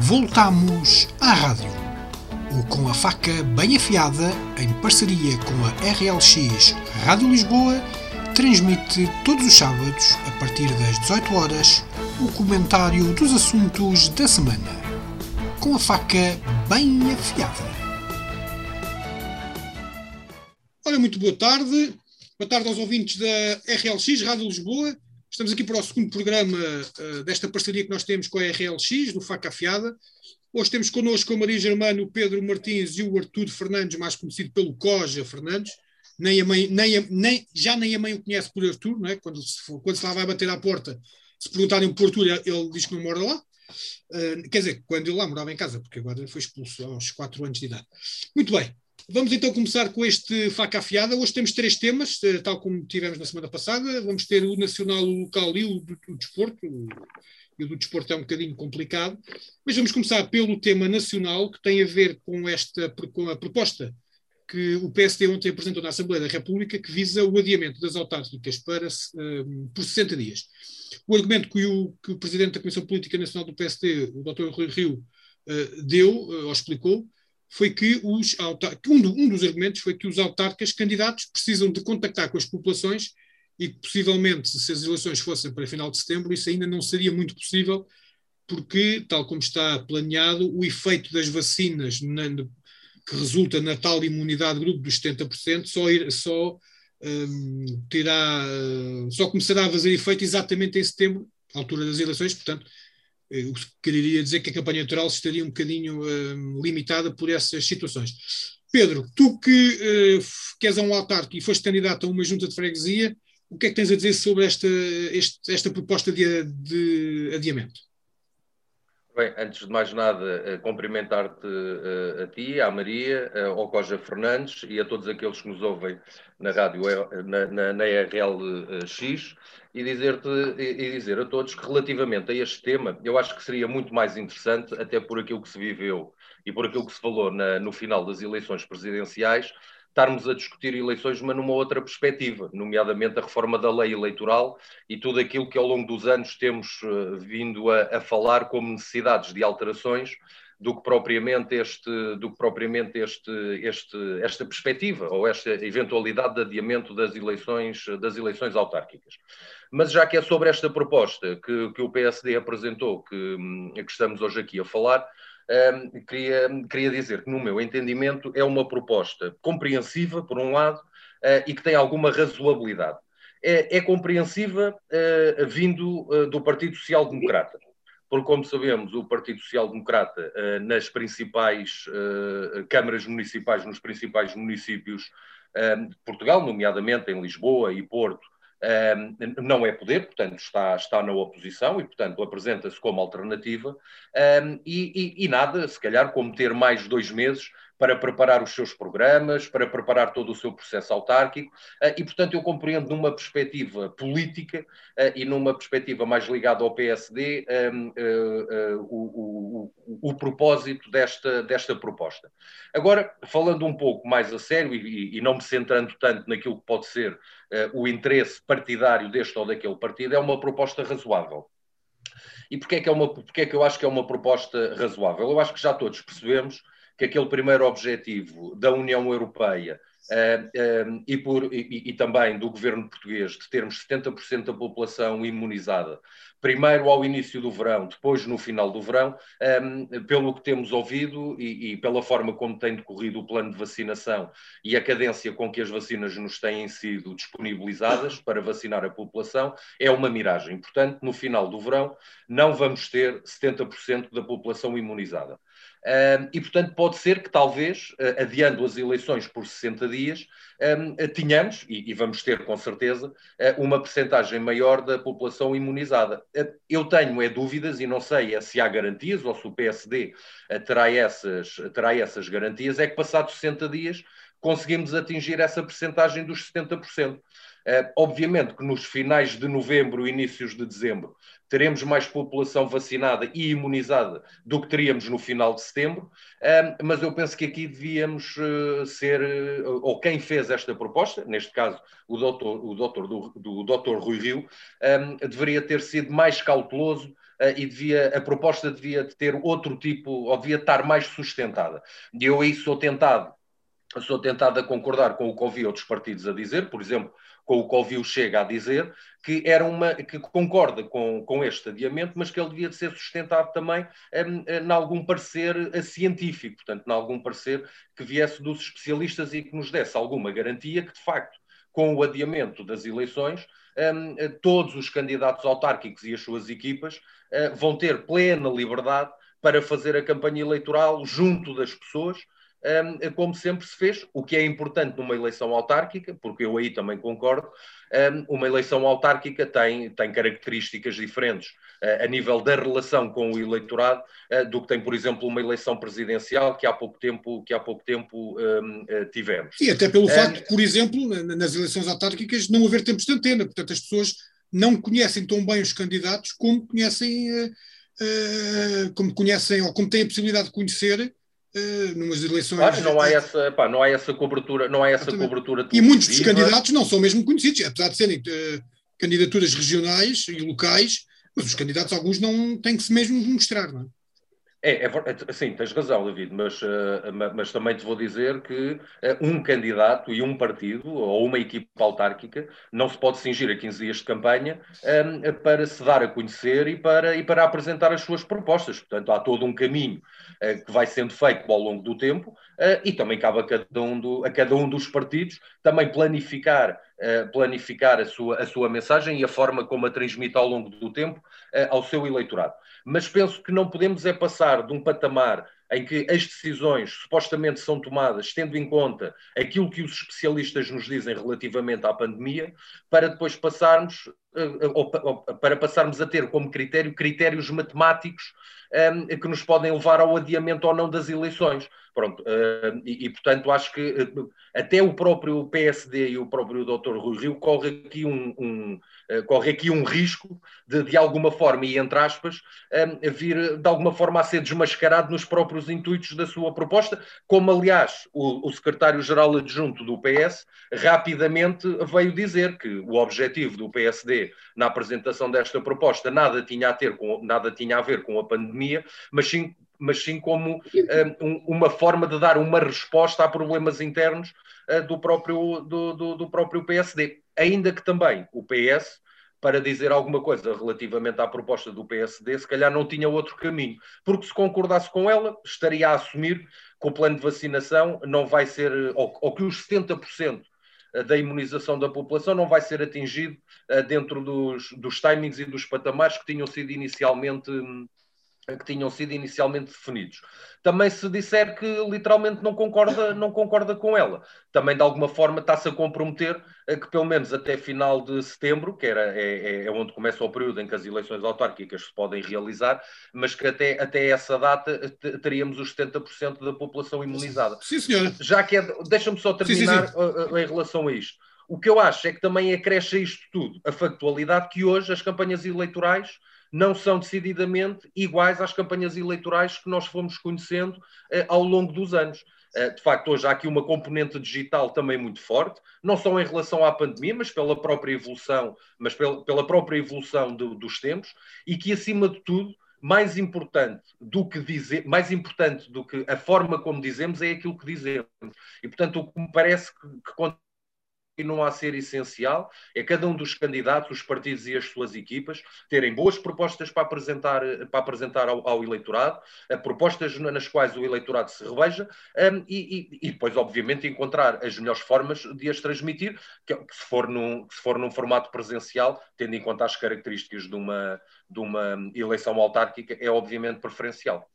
Voltamos à rádio. O Com a Faca Bem Afiada, em parceria com a RLX Rádio Lisboa, transmite todos os sábados, a partir das 18 horas, o comentário dos assuntos da semana. Com a faca bem afiada. Ora, muito boa tarde. Boa tarde aos ouvintes da RLX Rádio Lisboa. Estamos aqui para o segundo programa uh, desta parceria que nós temos com a RLX, do Faca Afiada. Hoje temos connosco a Maria Germano, o Pedro Martins e o Artur Fernandes, mais conhecido pelo Coja Fernandes. Nem a mãe, nem a, nem, já nem a mãe o conhece por Artur, não é? quando, se for, quando se lá vai bater à porta, se perguntarem por Artur, ele diz que não mora lá. Uh, quer dizer, quando ele lá morava em casa, porque agora foi expulso aos 4 anos de idade. Muito bem, Vamos então começar com este faca afiada. Hoje temos três temas, eh, tal como tivemos na semana passada. Vamos ter o nacional, o local e o do, desporto. E o do desporto é um bocadinho complicado. Mas vamos começar pelo tema nacional, que tem a ver com, esta, com a proposta que o PSD ontem apresentou na Assembleia da República, que visa o adiamento das autárquicas para, um, ehm, por 60 dias. O argumento que o, que o Presidente da Comissão Política Nacional do PSD, o Dr. Rui Rio, uh, deu, uh, ou explicou, foi que os um, do, um dos argumentos foi que os autarcas candidatos precisam de contactar com as populações e possivelmente, se as eleições fossem para final de setembro, isso ainda não seria muito possível, porque, tal como está planeado, o efeito das vacinas na, que resulta na tal imunidade grupo dos 70% só, ir, só, um, terá, só começará a fazer efeito exatamente em setembro, altura das eleições, portanto, o que quereria dizer que a campanha eleitoral estaria um bocadinho uh, limitada por essas situações. Pedro, tu que, uh, que és um autarco e foste candidato a uma junta de freguesia, o que é que tens a dizer sobre esta, este, esta proposta de, de adiamento? Bem, antes de mais nada, eh, cumprimentar-te a ti, à Maria, ao Coja Fernandes e a todos aqueles que nos ouvem na rádio, na, na, na RLX e dizer-te e dizer a todos que relativamente a este tema, eu acho que seria muito mais interessante, até por aquilo que se viveu e por aquilo que se falou na, no final das eleições presidenciais, estarmos a discutir eleições, mas numa outra perspectiva, nomeadamente a reforma da lei eleitoral e tudo aquilo que ao longo dos anos temos uh, vindo a, a, falar como necessidades de alterações do que propriamente este, do que propriamente este, este, esta perspectiva ou esta eventualidade de adiamento das eleições, das eleições autárquicas. Mas já que é sobre esta proposta que, que o PSD apresentou, que, que estamos hoje aqui a falar, um, queria, queria dizer que, no meu entendimento, é uma proposta compreensiva, por um lado, uh, e que tem alguma razoabilidade. É, é compreensiva uh, vindo uh, do Partido Social Democrata, porque, como sabemos, o Partido Social Democrata, nas principais câmaras municipais, nos principais municípios de Portugal, nomeadamente em Lisboa e Porto, não é poder, portanto está, está na oposição e, portanto, apresenta-se como alternativa. E, e, e, nada, se calhar, como ter mais dois meses para preparar os seus programas, para preparar todo o seu processo autárquico, eh, e, portanto, eu compreendo numa perspectiva política eh, e numa perspectiva mais ligada ao PSD ehm, eh, o, o, o, propósito desta, desta proposta. Agora, falando um pouco mais a sério e, e não me centrando tanto naquilo que pode ser o interesse partidário deste ou daquele partido, é uma proposta razoável. E porquê é que, é uma, porquê é que eu acho que é uma proposta razoável? Eu acho que já todos percebemos que aquele primeiro objetivo da União Europeia Uh, uh, e, por, e, e, também do governo português de termos 70% da população imunizada, primeiro ao início do verão, depois no final do verão, um, pelo que temos ouvido e, e, pela forma como tem decorrido o plano de vacinação e a cadência com que as vacinas nos têm sido disponibilizadas para vacinar a população, é uma miragem. Portanto, no final do verão, não vamos ter 70% da população imunizada e, portanto, pode ser que talvez, uh, adiando as eleições por 60 dias, uh, tenhamos, e, e, vamos ter com certeza, uh, uma percentagem maior da população imunizada. eu tenho é dúvidas e não sei é se há garantias ou se o PSD terá, essas, terá essas garantias, é que passados 60 dias conseguimos atingir essa percentagem dos 70%. Uh, obviamente que nos finais de novembro, inícios de dezembro, teremos mais população vacinada e imunizada do que teríamos no final de setembro, mas eu penso que aqui devíamos uh, ser, ou quem fez esta proposta, neste caso o doutor, o doutor, do, do doutor Rui Rio, deveria ter sido mais cauteloso e devia, a proposta devia ter outro tipo, ou devia estar mais sustentada. E eu aí sou tentado, sou tentado a concordar com o que ouvi outros partidos a dizer, por exemplo, com o que ouviu Chega a dizer, que, era uma, que concorda com, com este adiamento, mas que ele devia de ser sustentado também um, em algum parecer científico, portanto, em algum parecer que viesse dos especialistas e que nos desse alguma garantia que, de facto, com o adiamento das eleições, um, todos os candidatos autárquicos e as suas equipas uh, vão ter plena liberdade para fazer a campanha eleitoral junto das pessoas como sempre se fez, o que é importante numa eleição autárquica, porque eu aí também concordo, uma eleição autárquica tem, tem características diferentes uh, a nível da relação com o eleitorado uh, do que tem, por exemplo, uma eleição presidencial que há pouco tempo, que há pouco tempo uh, tivemos. E até pelo facto, por exemplo, nas eleições autárquicas não haver tempos de antena, portanto as pessoas não conhecem tão bem os candidatos como conhecem, como conhecem ou como têm a possibilidade de conhecer numas eleições. Claro, não há essa, pá, não há essa cobertura, não há essa cobertura. E muitos dos candidatos não são mesmo conhecidos, apesar de serem uh, candidaturas regionais e locais, mas os candidatos, alguns não têm que se mesmo mostrar, não é? É, é, é, sim, tens razão, David, mas, uh, mas também te vou dizer que uh, um candidato e um partido ou uma equipa autárquica não se pode cingir a 15 dias de campanha um, ehm, para se dar a conhecer e para, e para apresentar as suas propostas. Portanto, há todo um caminho uh, que vai sendo feito ao longo do tempo e também cabe a cada um, do, a cada um dos partidos também planificar planificar a sua, a sua mensagem e a forma como a transmite ao longo do tempo ao seu eleitorado mas penso que não podemos é passar de um patamar em que as decisões supostamente são tomadas tendo em conta aquilo que os especialistas nos dizem relativamente à pandemia, para depois passarmos para passarmos a ter como critério critérios matemáticos um, ehm, que nos podem levar ao adiamento ou não das eleições. Pronto, uh, e, e, portanto acho que uh, até o próprio PSD e o próprio Dr. Rui Rio corre aqui um, um uh, corre aqui um risco de, de alguma forma, e entre aspas, um, vir de alguma forma a ser desmascarado nos próprios intuitos da sua proposta, como aliás o, o secretário-geral adjunto do PS rapidamente veio dizer que o objetivo do PSD na apresentação desta proposta nada tinha a ter com nada tinha a ver com a pandemia, mas sim mas sim como um, uma forma de dar uma resposta a problemas internos uh, do, próprio, do, do, do, próprio PSD. Ainda que também o PS, para dizer alguma coisa relativamente à proposta do PSD, se calhar não tinha outro caminho, porque se concordasse com ela, estaria a assumir que o plano de vacinação não vai ser, ou, ou que os 70% da imunização da população não vai ser atingido uh, dentro dos, dos timings e dos patamares que tinham sido inicialmente. Que tinham sido inicialmente definidos. Também se disser que literalmente não concorda, não concorda com ela, também de alguma forma está-se a comprometer a que pelo menos até final de setembro, que era, é, é, é onde começa o período em que as eleições autárquicas se podem realizar, mas que até, até essa data teríamos os 70% da população imunizada. Sim, senhora. Já que é, deixa-me só terminar sim, sim, sim. em relação a isto. O que eu acho é que também acresce a isto tudo a factualidade que hoje as campanhas eleitorais não são decididamente iguais às campanhas eleitorais que nós fomos conhecendo eh, ao longo dos anos. Eh, de facto, hoje há aqui uma componente digital também muito forte, não só em relação à pandemia, mas pela própria evolução, mas pela, pela própria evolução do, dos tempos, e que, acima de tudo, mais importante do que dizer, mais importante do que a forma como dizemos é aquilo que dizemos. E, portanto, o que me parece que, que continua a ser essencial é cada um dos candidatos, os partidos e as suas equipas terem boas propostas para apresentar, para apresentar ao, ao eleitorado, uh, propostas nas quais o eleitorado se reveja um, e, e, e, depois, obviamente, encontrar as melhores formas de as transmitir, que, que, se, for num, se for num formato presencial, tendo em conta as características de uma, de uma eleição autárquica, é obviamente preferencial.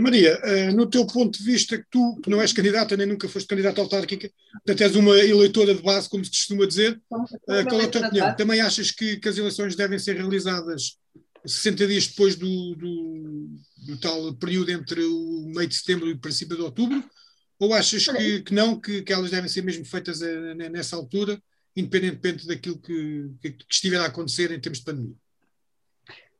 Maria, eh, no teu ponto de vista, que tu que não és candidata nem nunca foste candidata autárquica, portanto és uma eleitora de base, como se costuma dizer, eh, qual é a tua opinião? Também achas que, que, as eleições devem ser realizadas 60 dias depois do, do, do, tal período entre o meio de setembro e o princípio de outubro? Ou achas que, que não, que, que, elas devem ser mesmo feitas eh, nessa altura, independentemente daquilo que, que estiver a acontecer em termos de pandemia?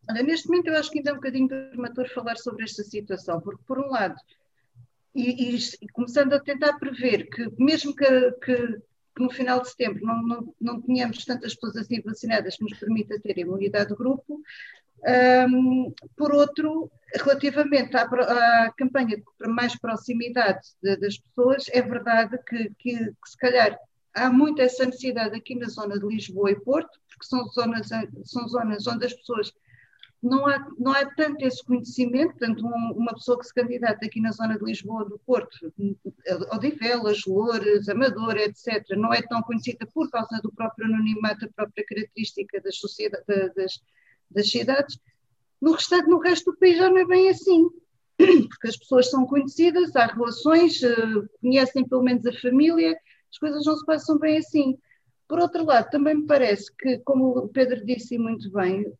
Olha, neste momento eu acho que ainda é um bocadinho prematuro falar sobre esta situação, porque por um lado, e, e, começando a tentar prever que mesmo que, que, que no final de setembro não, não, não tenhamos tantas pessoas assim vacinadas que nos permita ter imunidade de grupo, Um, por outro, relativamente à, à, campanha para mais proximidade de, das pessoas, é verdade que, que, que, se calhar há muito essa necessidade aqui na zona de Lisboa e Porto, porque são zonas, são zonas onde as pessoas não há, não há tanto esse conhecimento, tanto um, uma pessoa que se candidata aqui na zona de Lisboa, do Porto, Odivelas, Loures, Amadora, etc., não é tão conhecida por causa do próprio anonimato, da própria característica das, das, das cidades. No, restante, no resto do país já não é bem assim, porque as pessoas são conhecidas, há relações, eh, conhecem pelo menos a família, as coisas não se passam bem assim. Por outro lado, também me parece que, como o Pedro disse muito bem,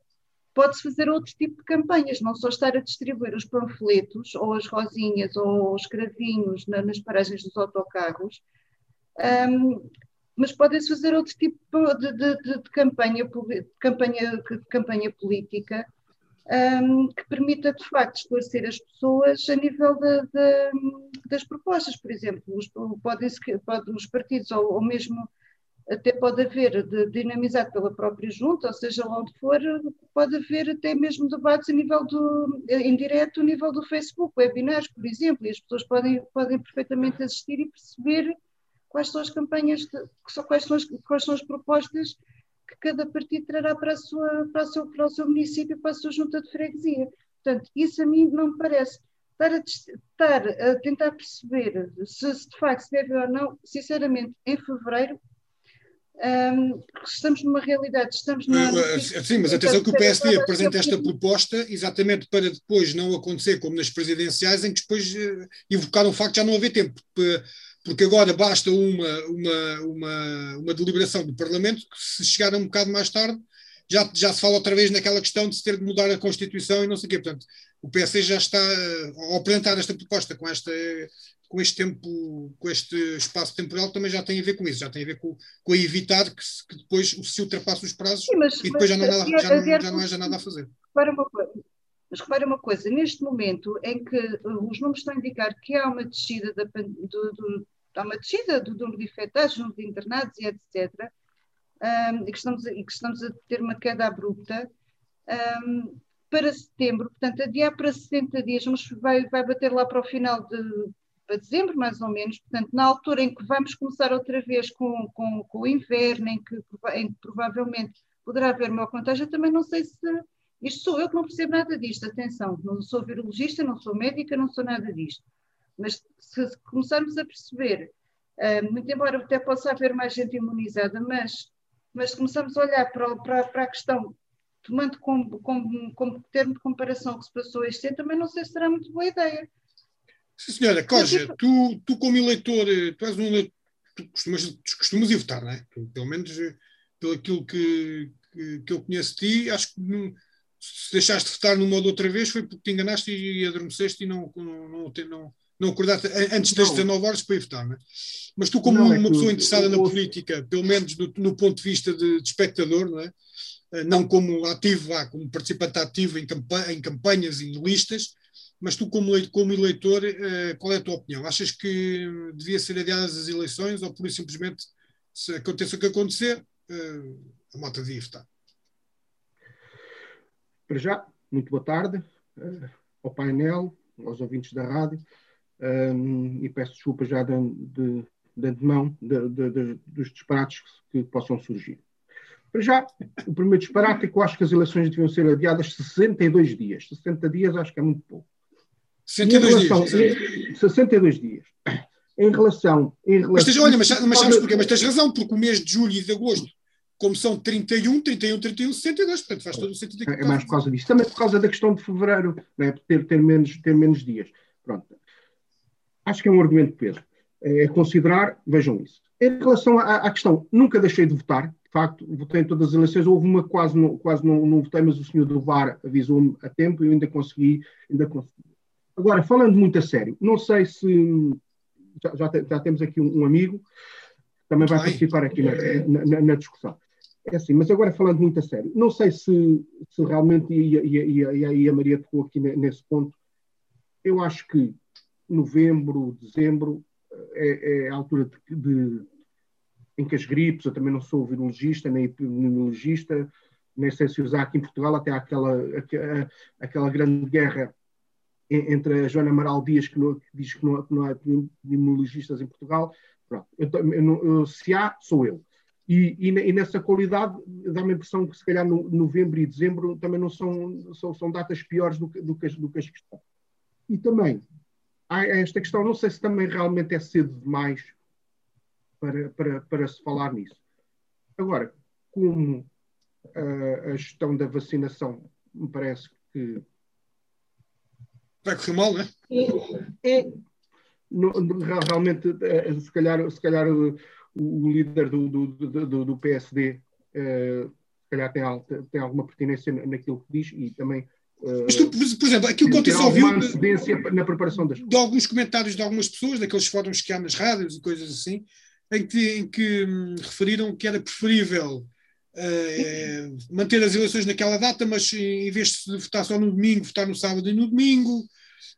pode-se fazer outro tipo de campanhas, não só estar a distribuir os panfletos ou as rosinhas ou os cravinhos na, nas paragens dos autocarros, um, mas podem-se fazer outro tipo de, de, de, de campanha, de campanha, de campanha política um, que permita de facto esclarecer as pessoas a nível das propostas, por exemplo, os, pode, os partidos ou, ou mesmo até pode haver de, dinamizado pela própria junta, ou seja, onde for, pode haver até mesmo debates a nível do, em direto, a nível do Facebook, webinars, por exemplo, e as pessoas podem, podem perfeitamente assistir e perceber quais são as campanhas, de, quais, são as, quais são as propostas que cada partido trará para, a sua, para, o seu, para o seu município, para a sua junta de freguesia. Portanto, isso a mim não me parece. Estar a, estar a tentar perceber se, se de facto se deve ou não, sinceramente, em fevereiro um, estamos numa realidade, estamos numa. Sim, mas atenção que o PSD apresenta esta proposta exatamente para depois não acontecer como nas presidenciais, em que depois uh, evocaram o facto de já não haver tempo, porque agora basta uma, uma, uma, uma deliberação do Parlamento que se chegar um bocado mais tarde já, já se fala outra vez naquela questão de se ter de mudar a Constituição e não sei o quê. Portanto, o PSD já está a apresentar esta proposta com esta com este tempo, com este espaço temporal, também já tem a ver com isso, já tem a ver com, com evitar que, que depois se ultrapasse os prazos Sim, mas, e depois já, não, nada, já, não, já não haja nada a fazer. Repara uma coisa, mas repara uma coisa, neste momento em que os números estão a indicar que há uma descida, da, do, do, há uma descida do número de infectados, número de internados e etc., um, e, que estamos, e que estamos a ter uma queda abrupta, um, para setembro, portanto, adiar para 60 dias, mas vai, vai bater lá para o final de para dezembro, mais ou menos, portanto, na altura em que vamos começar outra vez com, com, com o inverno, em que, em que provavelmente poderá haver uma contágio, também não sei se. Isto sou eu que não percebo nada disto, atenção, não sou virologista, não sou médica, não sou nada disto. Mas se começarmos a perceber, uh, muito embora até possa haver mais gente imunizada, mas, mas se começarmos a olhar para, para, para a questão, tomando como, como, como termo de comparação o que se passou este ano, também não sei se será muito boa ideia. Sim, senhora. Coja, tu, tu como eleitor, eh, tu és um eleitor, tu costumas, costumas ir votar, não é? Pelo menos eh, pelo aquilo que, que, que, eu conheço de ti, acho que não, se deixaste de votar numa ou outra vez foi porque te enganaste e, e adormeceste e não, não, não, não, não acordaste antes das 19 horas para ir votar, não é? Mas tu, como não, é uma pessoa interessada na política, pelo menos no, no ponto de vista de, de, espectador, não é? Eh, não como ativo, ah, como participante ativo em, em campanhas e listas, mas tu, como, como eleitor, eh, qual é a tua opinião? Achas que devia ser adiadas as eleições ou, por simplesmente, se aconteça o que acontecer, eh, a malta devia votar? Para já, muito boa tarde ao painel, aos ouvintes da rádio, um, e peço desculpa já de, de, de antemão de, de, dos disparates que possam surgir. Para já, o primeiro disparate é que eu acho que as eleições deviam ser adiadas 62 dias. 60 dias acho que é muito pouco. 62 relação, dias. 62 dias. Em relação. Em relação mas, tens, olha, mas, mas sabes porquê? Mas tens razão, porque o mês de julho e de agosto, como são 31, 31, 31, 62, portanto faz todo o sentido. É, é mais por causa disso. Também por causa da questão de fevereiro, né, ter, ter, menos, ter menos dias. Pronto. Acho que é um argumento de peso. É considerar, vejam isso. Em relação à, à, questão, nunca deixei de votar, de facto, votei em todas as eleições, houve uma quase, não, quase não, não votei, mas o senhor do VAR avisou-me a tempo e eu ainda consegui, ainda consegui Agora, falando muito a sério, não sei se. Já, já, já temos aqui um, um, amigo que também vai participar aqui na, na, na, discussão. É assim, mas agora falando muito a sério, não sei se, se realmente, e, e, e, e a Maria tocou aqui nesse ponto, eu acho que novembro, dezembro é, é a altura de, de, em que as gripes, eu também não sou virologista nem epidemiologista, nem sei se usar aqui em Portugal, até aquela, aquela grande guerra entre a Joana Amaral Dias, que, não, diz que não, que não há epidemiologistas em Portugal. Pronto, eu, eu, eu, se há, sou eu. E, e, e nessa qualidade dá-me a impressão que se calhar no, novembro e dezembro também não são, são, são datas piores do que, do, que, do que as que estão. E também há esta questão, não sei se também realmente é cedo demais para, para, para se falar nisso. Agora, como a, a gestão da vacinação me parece que. Vai correr mal, não é? É, é no, realmente, é, se calhar, se calhar o, o líder do, do, do, do PSD é, se calhar tem, tem alguma pertinência naquilo que diz e também mas tu, por exemplo, aquilo que ontem só viu na preparação das de alguns comentários de algumas pessoas, daqueles fóruns que há nas rádios e coisas assim, em que, em que hum, referiram que era preferível uh, manter as eleições naquela data, mas em vez de votar só no domingo, votar no sábado e no domingo.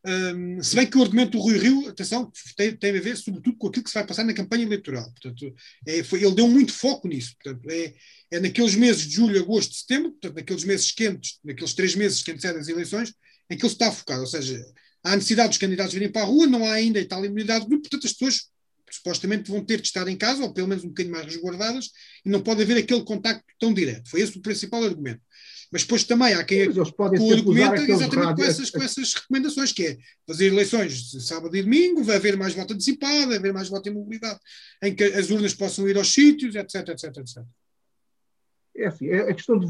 Um, se bem que o argumento do Rui Rio, atenção, tem, tem a ver sobretudo com aquilo que se vai passar na campanha eleitoral. Portanto, é, foi, ele deu muito foco nisso. Portanto, é, é naqueles meses de julho, agosto, setembro, portanto, naqueles meses quentes, naqueles três meses que antecedem as eleições, em que ele está focado. Ou seja, há necessidade dos candidatos virem para a rua, não há ainda a tal imunidade portanto, as pessoas supostamente vão ter de estar em casa, ou pelo menos um bocadinho mais resguardadas, e não pode haver aquele contacto tão direto. Foi esse o principal argumento. Mas depois também há quem argumenta exatamente com essas, com essas recomendações, que é fazer eleições sábado e domingo, vai haver mais voto antecipado, vai haver mais voto em mobilidade, em que as urnas possam ir aos sítios, etc, etc, etc. É assim, é a questão de,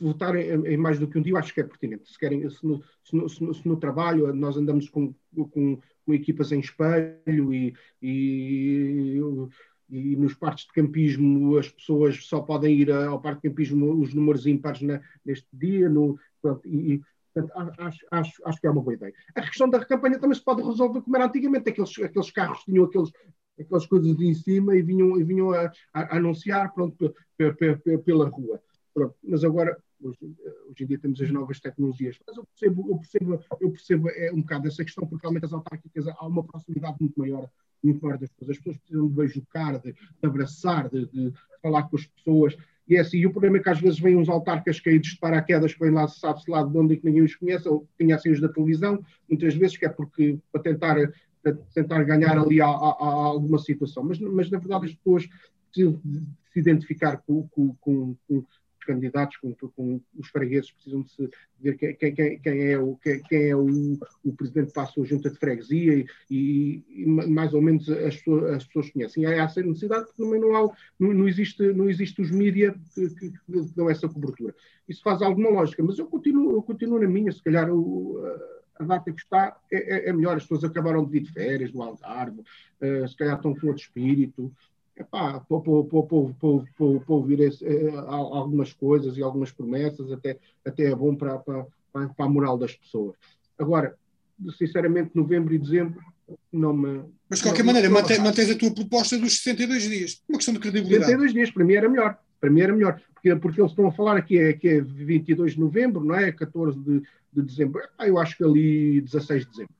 votar em, em, mais do que um dia, eu acho que é pertinente. Se, querem, se, no, se, no, se, no, se no, trabalho nós andamos com, com, com equipas em espelho e, e, e, nos parques de campismo as pessoas só podem ir ao parque de campismo os números ímpares na, neste dia, no, e, Portanto, acho, acho, acho que é uma boa ideia. A questão da campanha também se pode resolver como era antigamente. Aqueles, aqueles carros tinham aqueles, aquelas coisas de em cima e vinham, e vinham a, a anunciar pronto, pela rua. Pronto, mas agora, hoje, hoje, em dia temos as novas tecnologias. Mas eu percebo, eu percebo, eu percebo é, um bocado essa questão, porque realmente as autárquicas há uma proximidade muito maior, muito maior das pessoas. As pessoas precisam de beijocar, de, de abraçar, de, de, falar com as pessoas. E é assim, e o problema é que às vezes vêm uns autarcas caídos de paraquedas que vêm lá, sabe-se lá de onde e que ninguém os conhece, ou conhecem os da televisão, muitas vezes que é porque para tentar tentar ganhar ali a, a, a, alguma situação. Mas, mas, na verdade, as pessoas precisam se identificar com, com, com, candidatos, com, com, os fregueses, precisam de se ver quem, quem, quem é, o, quem, é o, o presidente passa a junta de freguesia e, e, mais ou menos as as pessoas conhecem. Há essa necessidade porque também não, há, não, existe, não existe os mídias que, que, que, dão essa cobertura. Isso faz alguma lógica, mas eu continuo, eu continuo na minha, se calhar. O, a data que está é, é, é, melhor. As pessoas acabaram de vir de férias do Algarve, uh, se calhar estão com outro espírito. Epá, para ouvir esse, uh, algumas coisas e algumas promessas, até, até é bom para, para, para a moral das pessoas. Agora, sinceramente, novembro e dezembro não me. Mas de qualquer não, maneira, mantém, mantens a tua proposta dos 62 dias. Uma questão de credibilidade. 62 dias, para mim era melhor. Para mim era melhor. Porque, porque eles estão a falar aqui, é, que é 22 de novembro, não é? 14 de, de dezembro. Ah, eu acho que ali 16 de dezembro.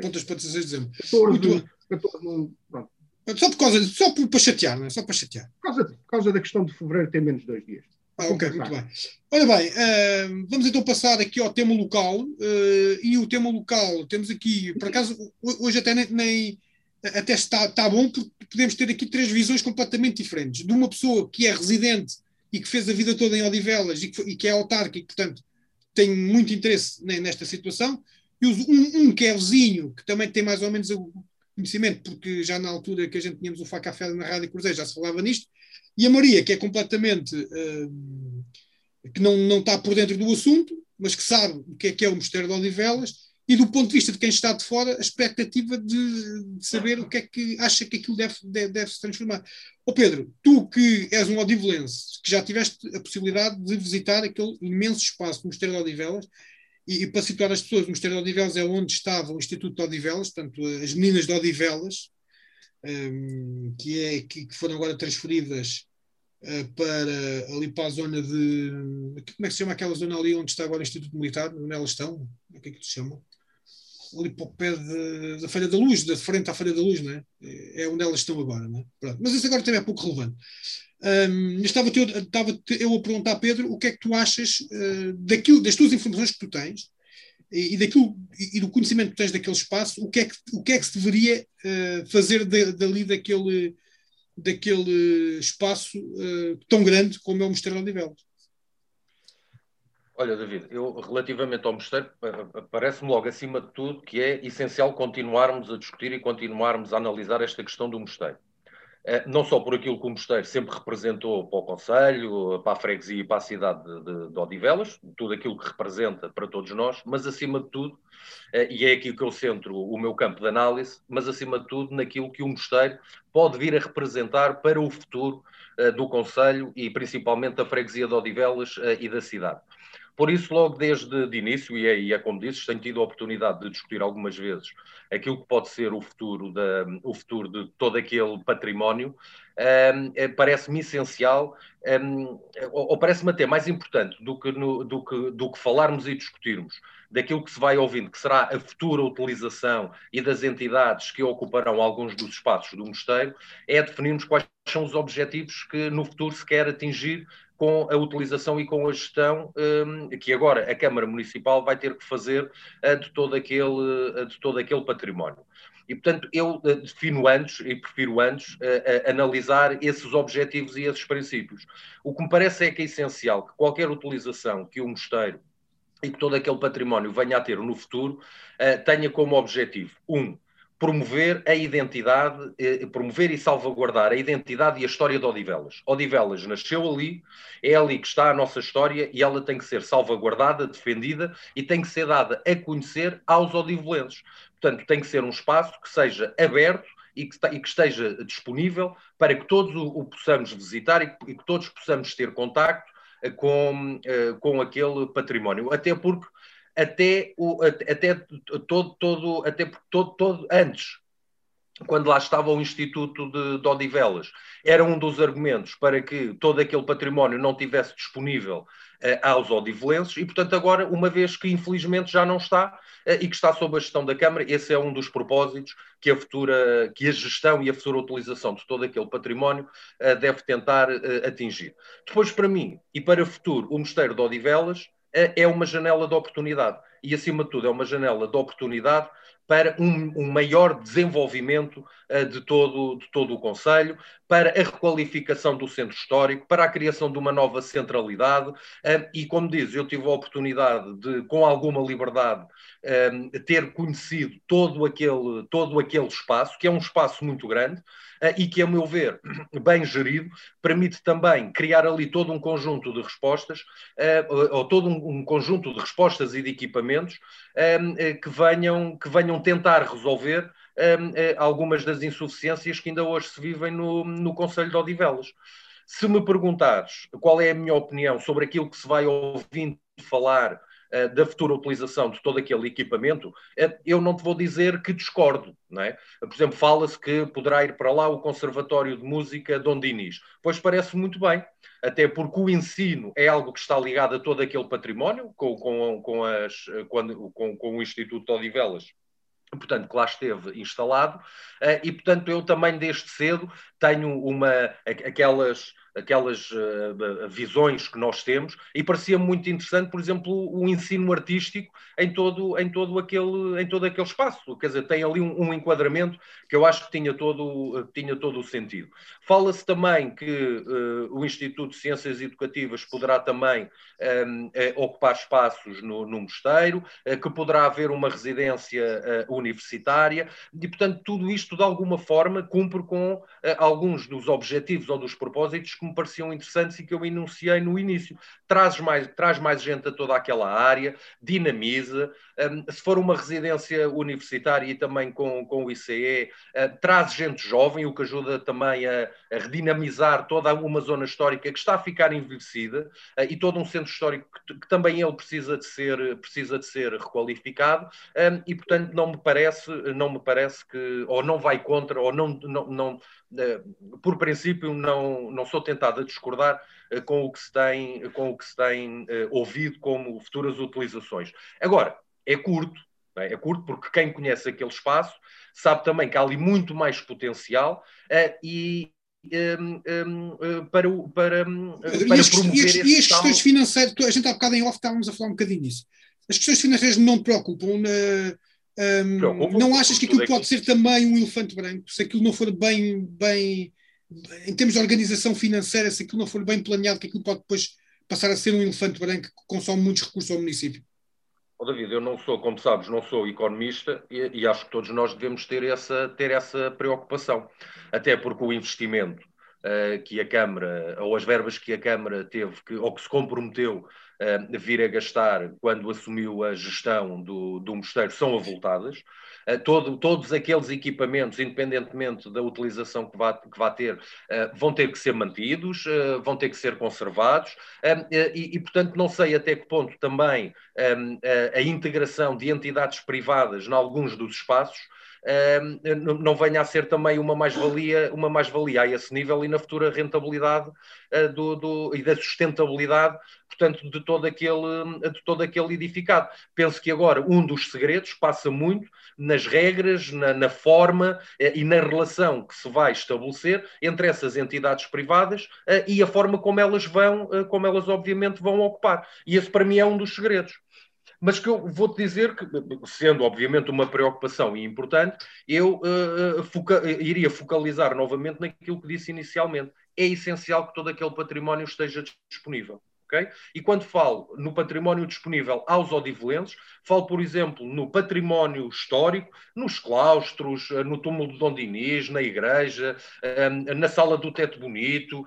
Pontas para 16 de dezembro. 14, 14 pronto. Só por causa, só para chatear, não é? Só para chatear. Por causa, por causa da questão de fevereiro tem menos dois dias. Ah, ok, muito bem. Olha bem, uh, vamos então passar aqui ao tema local. Uh, e o tema local, temos aqui, por acaso, hoje até nem, nem até está, está bom, porque podemos ter aqui três visões completamente diferentes. De uma pessoa que é residente e que fez a vida toda em Odivelas e que, e que é autárquico e, portanto, tem muito interesse nesta situação, e um, um, que é vizinho, que também tem mais ou menos o conhecimento, porque já na altura que a gente tínhamos o Faca Fé na Rádio Cruzeiro já se falava nisto, e a Maria, que é completamente. Uh, que não, não está por dentro do assunto, mas que sabe o que é que é o Mistério de Odivelas, e do ponto de vista de quem está de fora, a expectativa de, de saber o que é que acha que aquilo deve, deve, deve se transformar. Oh Pedro, tu que és um odivelense, que já tiveste a possibilidade de visitar aquele imenso espaço do Mosteiro de Odivelas, e, e, para situar as pessoas, o Mosteiro de Odivelas é onde estava o Instituto de Odivelas, portanto, as meninas de Odivelas, um, que, é, que, que, foram agora transferidas uh, para ali para a zona de. Como é que se chama aquela zona ali onde está agora o Instituto Militar? Onde elas estão? O que é que se chamam? Ali para o pé de, da Feira da Luz, da frente à Feira da Luz, não é? É onde elas estão agora, não é? Pronto. Mas isso agora também é pouco relevante. Um, estava, eu, estava eu a perguntar a Pedro o que é que tu achas uh, daquilo, das tuas informações que tu tens e, e, daquilo, e do conhecimento que tens daquele espaço, o que é que, o que, é que se deveria uh, fazer de, dali daquele, daquele espaço uh, tão grande como é o Mosteiro de Odivelas? Olha, David, eu relativamente ao mosteiro, parece-me logo acima de tudo que é essencial continuarmos a discutir e continuarmos a analisar esta questão do mosteiro. Eh, não só por aquilo que o mosteiro sempre representou para o Conselho, para a freguesia e para a cidade de, de Odivelas, tudo aquilo que representa para todos nós, mas acima de tudo, eh, e é aqui que eu centro o meu campo de análise, mas acima de tudo naquilo que o mosteiro pode vir a representar para o futuro eh, do Conselho e principalmente da freguesia de Odivelas e da cidade. Por isso, logo desde de início, e é, e é como dizes, tenho tido a oportunidade de discutir algumas vezes aquilo que pode ser o futuro, da, o futuro de todo aquele património, um, é, parece-me essencial, um, ou, ou parece-me até mais importante do que, no, do, que, do que falarmos e discutirmos daquilo que se vai ouvindo, que será a futura utilização e das entidades que ocuparão alguns dos espaços do mosteiro, é definirmos quais são os objetivos que no futuro se quer atingir com a utilização e com a gestão um, que agora a Câmara Municipal vai ter que fazer uh, de, todo aquele, uh, de todo aquele património. E, portanto, eu uh, defino antes, e prefiro antes, analisar esses objetivos e esses princípios. O que me parece é que é essencial que qualquer utilização que o mosteiro e que todo aquele património venha a ter no futuro tenha como objetivo, um, promover a identidade, eh, promover e salvaguardar a identidade e a história de Odivelas. Odivelas nasceu ali, é ali que está a nossa história e ela tem que ser salvaguardada, defendida e tem que ser dada a conhecer aos odivelenses. Portanto, tem que ser um espaço que seja aberto e que, e que esteja disponível para que todos o, o possamos visitar e que, e que, todos possamos ter contacto eh, com, uh, com aquele património. Até porque até, o, até todo, todo, até todo, todo antes, quando lá estava o Instituto de, de Odivelas, era um dos argumentos para que todo aquele património não tivesse disponível uh, aos odivelenses e, portanto, agora, uma vez que infelizmente já não está uh, e que está sob a gestão da Câmara, esse é um dos propósitos que a futura, que a gestão e a futura utilização de todo aquele património uh, deve tentar atingir. Depois, para mim e para o futuro, o Mosteiro de Odivelas é uma janela de oportunidade. E, acima de tudo, é uma janela de oportunidade para um, um maior desenvolvimento uh, de, todo, de todo o Conselho, para a requalificação do centro histórico, para a criação de uma nova centralidade. Uh, e, como diz, eu tive a oportunidade de, com alguma liberdade, uh, ter conhecido todo aquele, todo aquele espaço, que é um espaço muito grande, eh, e que, a meu ver, bem gerido, permite também criar ali todo um conjunto de respostas, eh, ou todo um conjunto de respostas e de equipamentos eh, que venham, que venham tentar resolver algumas das insuficiências que ainda hoje se vivem no, no Conselho de Odivelas. Se me perguntares qual é a minha opinião sobre aquilo que se vai ouvindo falar da futura utilização de todo aquele equipamento, eh, eu não te vou dizer que discordo. Não é? Por exemplo, fala-se que poderá ir para lá o Conservatório de Música Dom Dinis. Pois parece muito bem, até porque o ensino é algo que está ligado a todo aquele património, com, com, com, as, com, com o Instituto de Odivelas portanto, que lá esteve instalado, eh, e portanto eu também desde cedo tenho uma, aquelas aquelas uh, visões que nós temos e parecia muito interessante, por exemplo, o ensino artístico em todo, em todo, aquele, em todo aquele espaço. Quer dizer, tem ali um, um enquadramento que eu acho que tinha todo, tinha todo o sentido. Fala-se também que uh, o Instituto de Ciências Educativas poderá também um, uh, ocupar espaços no, no mosteiro, que poderá haver uma residência universitária e, portanto, tudo isto de alguma forma cumpre com alguns dos objetivos ou dos propósitos me pareciam interessantes e que eu enunciei no início. Traz mais, traz mais gente a toda aquela área, dinamiza. Um, se for uma residência universitária e também com, com o ICE, uh, traz gente jovem, o que ajuda também a, a, redinamizar toda uma zona histórica que está a ficar envelhecida uh, e todo um centro histórico que, que, também ele precisa de ser, precisa de ser requalificado e, portanto, não me parece, não me parece que, ou não vai contra, ou não, não, não por princípio, não, não sou tentado a discordar uh, com o que se tem, com o que se tem uh, ouvido como futuras utilizações. Agora, é curto, É? é? curto porque quem conhece aquele espaço sabe também que há ali muito mais potencial e, um, um, para, para, para e as, promover e as, e as questões financeiras, a gente há bocado em off estávamos a falar um bocadinho disso. As questões financeiras não te preocupam. Um, não achas que aquilo pode ser também um elefante branco? Se aquilo não for bem, bem, em termos de organização financeira, se aquilo não for bem planeado, que aquilo pode depois passar a ser um elefante branco que consome muitos recursos ao município? Oh, David, eu não sou, como sabes, não sou economista e, e, acho que todos nós devemos ter essa, ter essa preocupação. Até porque o investimento uh, que a Câmara, ou as verbas que a Câmara teve, que, ou que se comprometeu uh, vir a gastar quando assumiu a gestão do, do mosteiro, são avultadas. Uh, todo, todos aqueles equipamentos, independentemente da utilização que vá, que vá ter, uh, vão ter que ser mantidos, uh, vão ter que ser conservados, e, e, portanto, não sei até que ponto também um, a integração de entidades privadas em alguns dos espaços não venha a ser também uma mais-valia uma mais-valia a esse nível e na futura rentabilidade uh, do, do, e da sustentabilidade, portanto, de todo, aquele, de todo aquele edificado. Penso que agora um dos segredos passa muito nas regras, na, na forma uh, e na relação que se vai estabelecer entre essas entidades privadas uh, e a forma como elas vão, como elas obviamente vão ocupar. E esse para mim é um dos segredos mas que eu vou-te dizer que, sendo obviamente uma preocupação e importante, eu uh, foca iria focalizar novamente naquilo que disse inicialmente. É essencial que todo aquele património esteja disponível. Okay? E quando falo no património disponível aos odivelenses, falo, por exemplo, no património histórico, nos claustros, no túmulo de Dom Dinis, na igreja, na sala do Teto Bonito,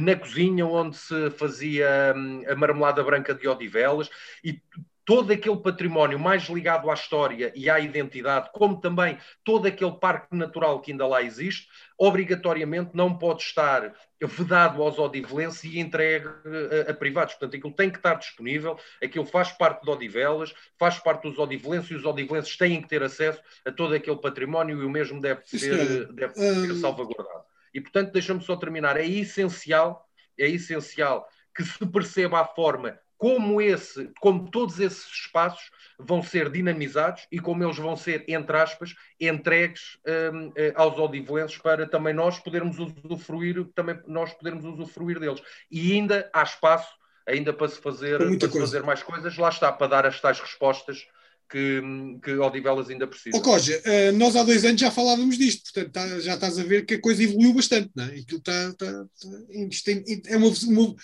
na cozinha onde se fazia a marmelada branca de Odivelas, e todo aquele património mais ligado à história e à identidade, como também todo aquele parque natural que ainda lá existe, obrigatoriamente não pode estar vedado aos odivelenses e entregue a, a, privados. Portanto, aquilo tem que estar disponível, aquilo faz parte de Odivelas, faz parte dos odivelenses e os odivelenses têm que ter acesso a todo aquele património e o mesmo deve ser, deve ser salvaguardado. E, portanto, deixa-me só terminar. É essencial, é essencial que se perceba a forma como, esse, como todos esses espaços vão ser dinamizados e como eles vão ser, entre aspas, entregues um, eh, aos odivelenses para também nós podermos usufruir, também nós podermos usufruir deles. E ainda há espaço, ainda para se fazer, para se fazer mais coisas, lá está, para dar as tais respostas que, que Odivelas ainda precisa. Oh, Coja, uh, nós há dois anos já falávamos disto, portanto tá, já estás a ver que a coisa evoluiu bastante, não é? Aquilo está, está, está é uma, uma,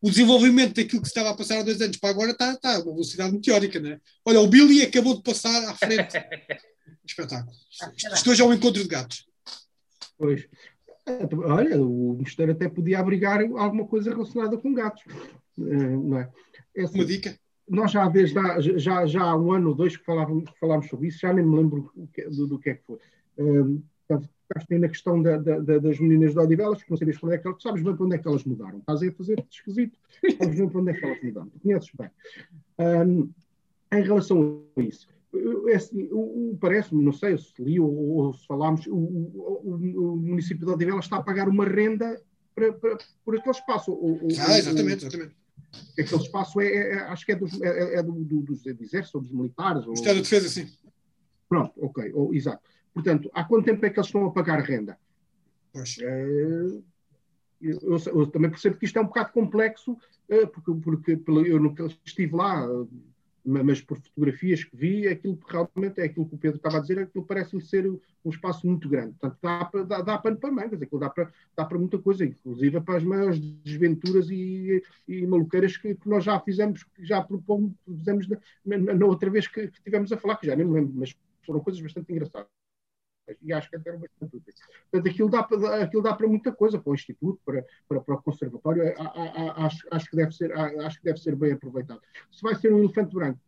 o desenvolvimento daquilo que se estava a passar há dois anos para agora está, está uma velocidade meteórica, não é? Olha, o Billy acabou de passar à frente. Espetáculo. Isto hoje é um encontro de gatos. Pois. Olha, o mosteiro até podia abrigar alguma coisa relacionada com gatos. Eh, não é? é assim, uma dica. Nós já, desde há, já, já há um ano ou dois que falávamos, falámos sobre isso, já nem me lembro do, do que é que foi. Um, tocaste na questão da, da, das meninas de Odivelas, que não sabias para onde é que elas, sabes bem para onde é que elas mudaram. Estás aí a fazer esquisito, sabes bem para onde é que elas mudaram. Conheces bem. Um, em relação a isso, é assim, parece-me, não sei se li ou, ou se falámos, o, o, o, município de Odivelas está a pagar uma renda para, para, por aquele espaço. ah, exatamente, exatamente. Aquele espaço é, é, acho que é dos, é, é do, do, dos exércitos ou dos militares. O Estado de Defesa, sim. Pronto, ok, ou, exato. Portanto, há quanto tempo é que eles estão a pagar renda? Pois. Uh, eu, eu, eu, também percebo que isto é um bocado complexo, uh, porque, porque eu nunca estive lá, uh, mas por fotografias que vi, aquilo realmente é aquilo que o Pedro estava a dizer, aquilo parece-me ser um espaço muito grande. Portanto, dá, dá, dá pano para mangas, aquilo dá para, dá para muita coisa, inclusive para as maiores desventuras e, e maluqueiras que, que, nós já fizemos, que já propomos, fizemos na, na, na outra vez que, que tivemos a falar, que já nem me lembro, mas foram coisas bastante engraçadas e acho que até eram bastante úteis. Portanto, aquilo dá, para, aquilo dá para muita coisa, para o Instituto, para, para, para o Conservatório, acho, acho, que deve ser, acho que deve ser bem aproveitado. Se vai ser um elefante branco,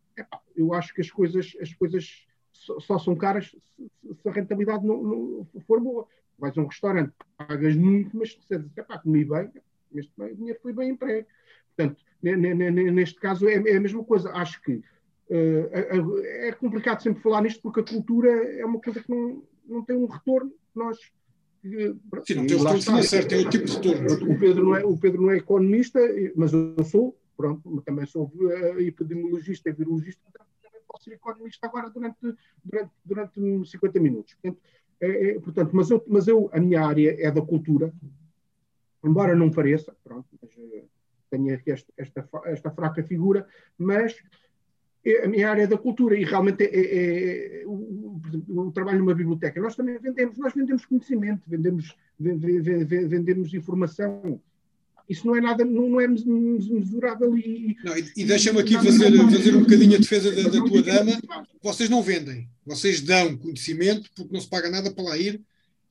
eu acho que as coisas, as coisas só, só são caras se, se, a rentabilidade não, não, for boa. Vais a um restaurante, pagas muito, mas se disseres, comi bem, este dinheiro foi bem emprego. Portanto, neste caso é, é a mesma coisa. Acho que uh, é complicado sempre falar nisto porque a cultura é uma coisa que não, não tem um retorno que nós. Sim, não tem o retorno financeiro, tem o tipo de retorno. O Pedro, não é, o Pedro não é economista, mas eu sou, pronto, também sou uh, epidemiologista e virologista, também posso ser economista agora durante, durante, durante 50 minutos. Portanto, é, é, portanto mas, eu, mas eu, a minha área é da cultura, embora não pareça, pronto, mas, uh, tenho esta, esta, esta fraca figura, mas é a minha área é da cultura e realmente é, é, é o, o, trabalho numa biblioteca. Nós também vendemos, nós vendemos conhecimento, vendemos, vendemos informação. Isso não é nada, não é mesurável e. Não, e, e deixa-me aqui fazer, fazer um bocadinho a defesa da, da tua dama. Vocês não vendem, vocês dão conhecimento porque não se paga nada para lá ir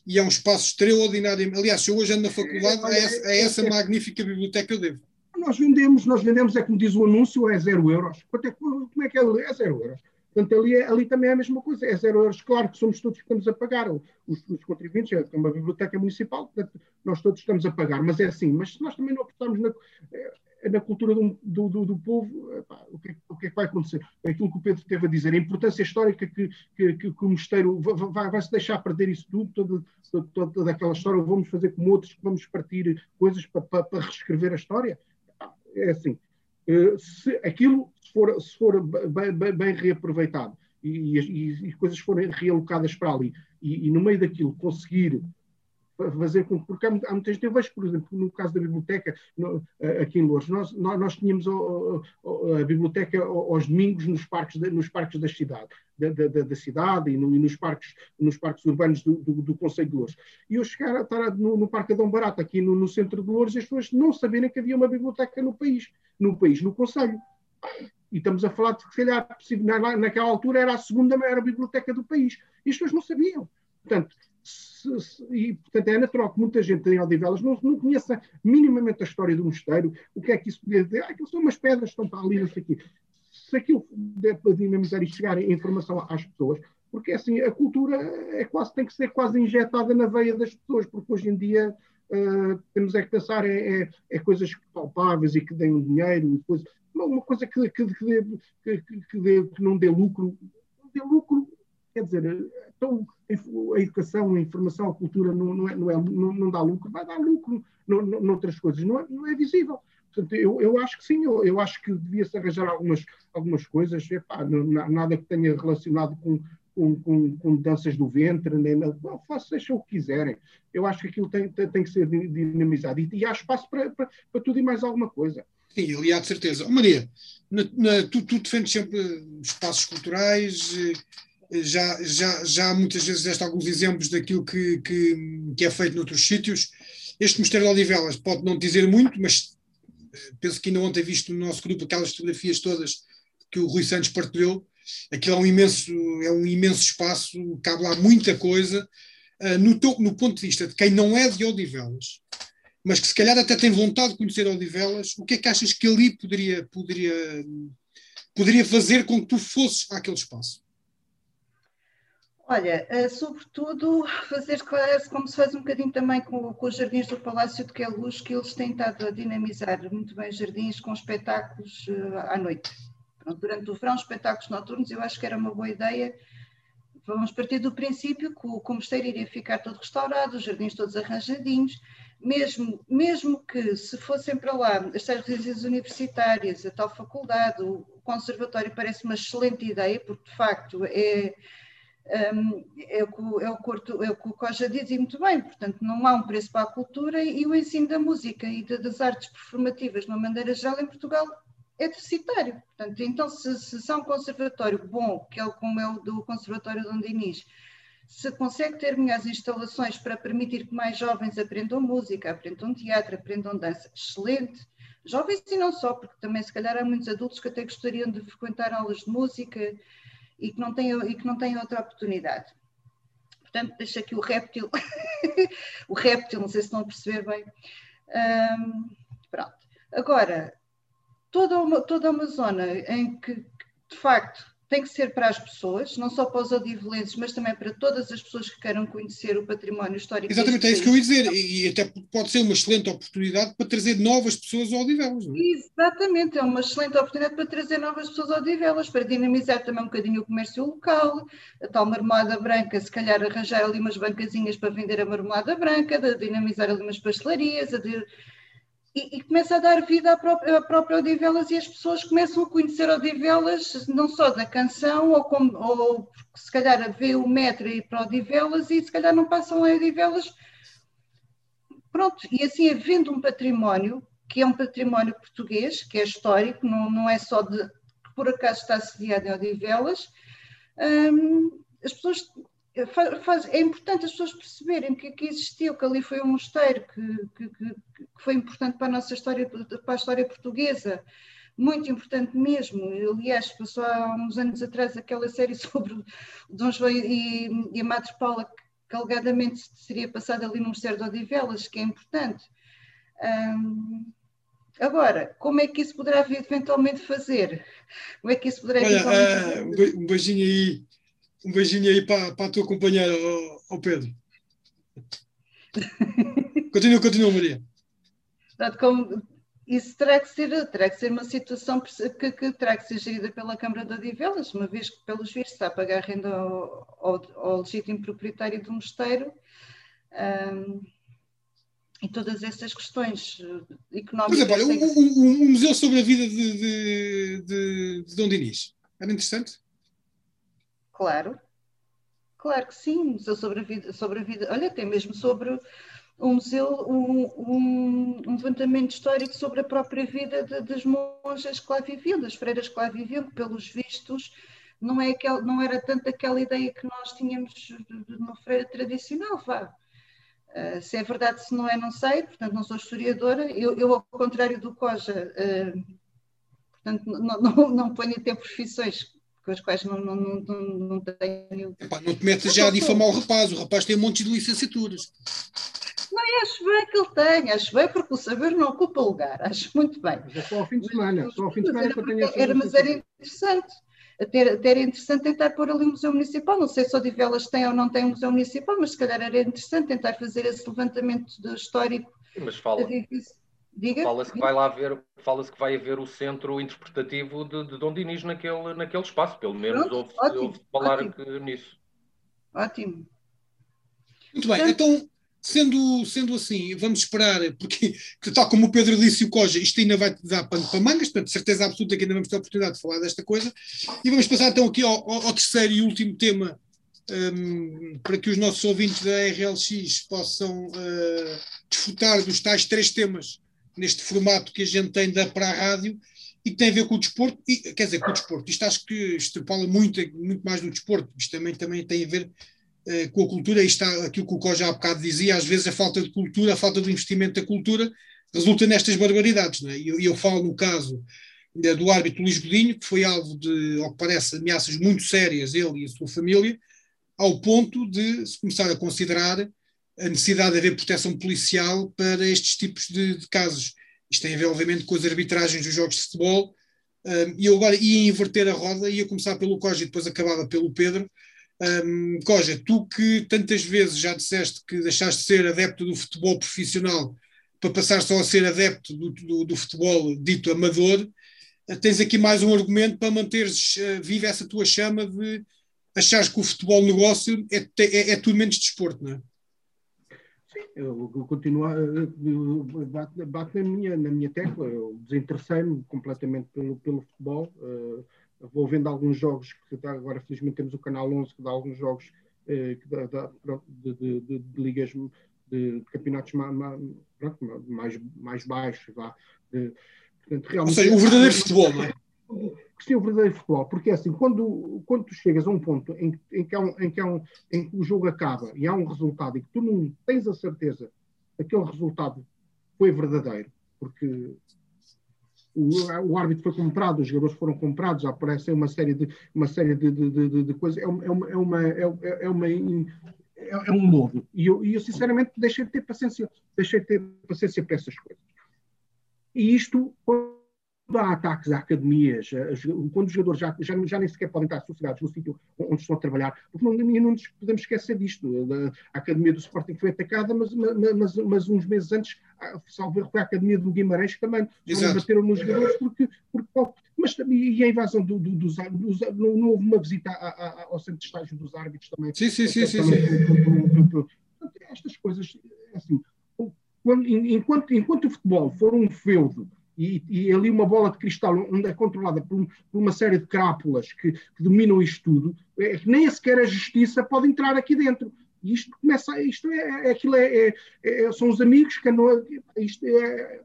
e é um espaço extraordinário. Aliás, se eu hoje ando na faculdade, a essa, a essa magnífica biblioteca eu devo. Nós vendemos, nós vendemos, é como diz o anúncio, é zero euros. Quanto é, como é que é? É zero euros. Portanto, ali, é, ali também é a mesma coisa, é zero euros. Claro que somos todos que estamos a pagar, os, os contribuintes, é uma biblioteca municipal, portanto, nós todos estamos a pagar, mas é assim. Mas se nós também não apostarmos na, eh, na cultura do, do, do, povo, epá, o, que, o que é que vai acontecer? É aquilo que o Pedro teve a dizer, a importância histórica que, que, que, que o mosteiro vai, vai, se deixar perder isso tudo, toda, toda, toda aquela história, vamos fazer como outros, que vamos partir coisas para, para, para reescrever a história. É assim, eh, se aquilo for, se for bem, bem, reaproveitado e, e, e, coisas forem realocadas para ali e, e, no meio daquilo conseguir fazer com porque há, muitas eu vejo, por exemplo, no caso da biblioteca no, aqui em Lourdes, nós, nós, tínhamos a, a, biblioteca aos domingos nos parques, nos parques da cidade, da, da, da cidade e, no, e, nos, parques, nos parques urbanos do, do, do Conselho de Lourdes. E eu chegar a estar no, no Parque Adão Barato, aqui no, no centro de Lourdes, as pessoas não saberem que havia uma biblioteca no país, no país, no Conselho. E estamos a falar de que, se calhar, naquela altura era a segunda maior biblioteca do país. E as pessoas não sabiam. Portanto, se, se, e, portanto, é natural que muita gente em Odivelas não, não conheça minimamente a história do mosteiro, o que é que isso podia dizer. Ah, aquilo são umas pedras que estão para ali, não sei o quê. Se aquilo der para dinamizar e chegar a informação às pessoas, porque assim, a cultura é quase, tem que ser quase injetada na veia das pessoas, porque hoje em dia uh, temos é que pensar é, é, é, coisas palpáveis e que deem dinheiro, coisa, uma coisa que, que, que, dê, que, dê, que não dê lucro, não dê lucro, quer dizer, então, a educação, a informação, a cultura não, não, é, não, é, não, não dá lucro, vai dar lucro noutras coisas, não é, não é visível. Portanto, eu, eu acho que sim, eu, eu acho que devia-se arranjar algumas, algumas coisas, epá, nada que tenha relacionado com, com, com, com danças do ventre, nem nada. Façam, o que quiserem. Eu acho que aquilo tem, tem, tem que ser dinamizado e, e há espaço para, para, para tudo e mais alguma coisa. Sim, ali há de certeza. Oh, Maria, na, na, tu, tu, defendes sempre espaços culturais, eh, já, já, já muitas vezes deste alguns exemplos daquilo que, que, que, é feito noutros sítios. Este Mosteiro de Odivelas pode não dizer muito, mas eh, penso que ainda ontem visto no nosso grupo aquelas fotografias todas que o Rui Santos partilhou. Aquilo é um imenso, é um imenso espaço, cabe lá muita coisa. Uh, no, no ponto de vista de quem não é de Odivelas, mas que se calhar até tem vontade de conhecer Odivelas, o que é que achas que ali poderia, poderia, poderia fazer com que tu fosses àquele espaço? Olha, eh, sobretudo fazer como se faz um bocadinho também com, com os jardins do Palácio de Queluz, que eles têm estado a dinamizar muito bem os jardins com espetáculos uh, à noite. Durante o verão, espetáculos noturnos, eu acho que era uma boa ideia. Vamos partir do princípio que o, que o mosteiro iria ficar todo restaurado, os jardins todos arranjadinhos, mesmo, mesmo que se fossem para lá as residências universitárias, a tal faculdade, o conservatório parece uma excelente ideia, porque de facto é, um, é, o que, é, o curto, é o que o Coja diz e muito bem, portanto não há um preço para a cultura e o ensino da música e de, das artes performativas de uma maneira geral em Portugal é deficitário. Portanto, então se, se, há um conservatório bom, que é como é o do Conservatório Dom Dinis, se consegue ter melhores instalações para permitir que mais jovens aprendam música, aprendam teatro, aprendam dança, excelente. Jovens e não só, porque também se calhar há muitos adultos que até gostariam de frequentar aulas de música e que não têm, e que não têm outra oportunidade. Portanto, deixa aqui o réptil, o réptil, não sei se estão a perceber bem. Um, pronto. Agora, toda uma, toda uma zona em que, de facto, tem que ser para as pessoas, não só para os odivelenses, mas também para todas as pessoas que queiram conhecer o património histórico. Exatamente, é isso que eu ia dizer, e até pode ser uma excelente oportunidade para trazer novas pessoas ao Odivelas. Não é? Exatamente, é uma excelente oportunidade para trazer novas pessoas ao Odivelas, para dinamizar também um bocadinho o comércio local, a tal marmelada branca, se calhar arranjar ali umas bancazinhas para vender a marmelada branca, de dinamizar ali umas pastelarias, a de e, e, começa a dar vida à própria, à própria Odivelas e as pessoas começam a conhecer Odivelas não só da canção, ou, como, ou se calhar a ver o metro e para Odivelas e se calhar não passam a Odivelas. Pronto, e assim havendo um património, que é um património português, que é histórico, não, não é só de que por acaso está sediado em Odivelas, hum, as pessoas Faz, é importante as pessoas perceberem que aqui existiu, que ali foi um mosteiro que, que, que, foi importante para a nossa história, para a história portuguesa, muito importante mesmo. Aliás, passou há uns anos atrás aquela série sobre Dom João e, e a Madre Paula, que alegadamente seria passada ali no Mosteiro de Odivelas, que é importante. Hum, agora, como é que isso poderá eventualmente fazer? Como é que isso poderá Olha, eventualmente uh, um beijinho aí um beijinho aí para, para a tua companheira, ao Pedro. continua, continua, Maria. Portanto, como, isso terá que, ser, terá que ser uma situação que, que terá que ser gerida pela Câmara de Odivelas, uma vez que, pelos vistos, está a pagar renda ao, ao, ao legítimo proprietário do mosteiro. Um, e todas essas questões económicas. Por exemplo, olha, o, o, o, Museu sobre a Vida de, de, de, de Dom Dinis era interessante? Claro, claro que sim, museu sobre a vida, sobre a vida. olha, tem mesmo sobre um museu, um, um, um levantamento histórico sobre a própria vida de, das monjas que lá viviam, das freiras que lá viviam, que pelos vistos não, é aquel, não era tanto aquela ideia que nós tínhamos de uma freira tradicional, vá. Uh, se é verdade, se não é, não sei, portanto não sou historiadora, eu, eu ao contrário do Coja, uh, portanto não, não, não ponho até profissões com as quais não, não, não, não tenho. Epá, não te metas já a difamar o rapaz, o rapaz tem um monte de licenciaturas. Não, acho bem que ele tenha, acho bem porque o saber não ocupa lugar, acho muito bem. Mas é só ao fim de semana, só ao fim de semana que eu tenho era, Mas era interessante, até, até era interessante tentar pôr ali um museu municipal, não sei se o Odivelas tem ou não tem um museu municipal, mas se calhar era interessante tentar fazer esse levantamento histórico. Mas fala. Fala-se que vai lá haver, fala-se que vai haver o centro interpretativo de, de Dom Dinis naquele, naquele espaço, pelo menos ouve-se ouve falar ótimo. nisso. Ótimo. Muito bem, então, sendo, sendo assim, vamos esperar, porque, tal como o Pedro disse e o Coja, isto ainda vai dar pano para mangas, portanto, certeza absoluta que ainda vamos ter a oportunidade de falar desta coisa. E vamos passar então aqui ao, ao terceiro e último tema, um, para que os nossos ouvintes da RLX possam uh, desfrutar dos tais três temas neste formato que a gente tem da para a rádio e que tem a ver com o desporto, e, quer dizer, com o desporto. Isto acho que extrapola muito, muito mais do desporto, isto também, também tem a ver uh, com a cultura, isto está aquilo que o Có já há bocado dizia, às vezes a falta de cultura, a falta de investimento da cultura resulta nestas barbaridades, é? E eu, eu, falo no caso uh, do árbitro Luís Godinho, que foi alvo de, ao que parece, ameaças muito sérias, ele e a sua família, ao ponto de se começar a considerar a necessidade de haver proteção policial para estes tipos de, de casos. Isto tem a ver, obviamente, com as arbitragens dos jogos de futebol. Um, e eu agora ia inverter a roda, ia começar pelo Coja e depois acabava pelo Pedro. Um, Coja, tu que tantas vezes já disseste que deixaste de ser adepto do futebol profissional para passar só a ser adepto do, do, do futebol dito amador, uh, tens aqui mais um argumento para manteres uh, viva essa tua chama de achares que o futebol negócio é, é, é tudo menos desporto, não é? Eu, eu continuo bato, bato na, minha, na minha tecla, eu desinteressei-me completamente pelo, pelo futebol, uh, vou vendo alguns jogos, que agora felizmente temos o canal 11 que dá alguns jogos uh, que dá, dá, de, de, de, de, ligas de, de campeonatos mais, mais, mais baixos, vá, de, portanto, realmente, Ou seja, o verdadeiro futebol, não é? que sim o verdadeiro futebol, porque é assim, quando, quando tu chegas a um ponto em, em, que um, em, que um, em que o jogo acaba e há um resultado e que tu não tens a certeza que aquele resultado foi verdadeiro, porque o, o árbitro foi comprado, os jogadores foram comprados, já aparecem uma série de, uma série de, de, de, de coisas, é uma, é uma, é uma, é, uma é, é um lodo. E eu, eu, sinceramente, deixei de ter paciência, deixei de ter paciência para essas coisas. E isto, há ataques a academias, quando os jogadores já, já, já nem sequer podem estar associados no sítio onde estão a trabalhar, porque não, não nos podemos esquecer disto. A academia do Sporting foi atacada, mas, mas, mas uns meses antes, salvo erro, foi a academia do Guimarães que também bateram nos jogadores, porque, porque mas e a invasão do, do, dos, dos, não, não houve uma visita a, a, ao centro de estágio dos árbitros também. Sim, sim, sim. sim, sim. Estas coisas, assim, quando, enquanto, enquanto o futebol for um feudo e, e, ali uma bola de cristal onde é controlada por, por uma série de crápulas que, que, dominam isto tudo, é, nem sequer a justiça pode entrar aqui dentro. E isto começa, isto é, é aquilo é, é, é são os amigos que não, isto é,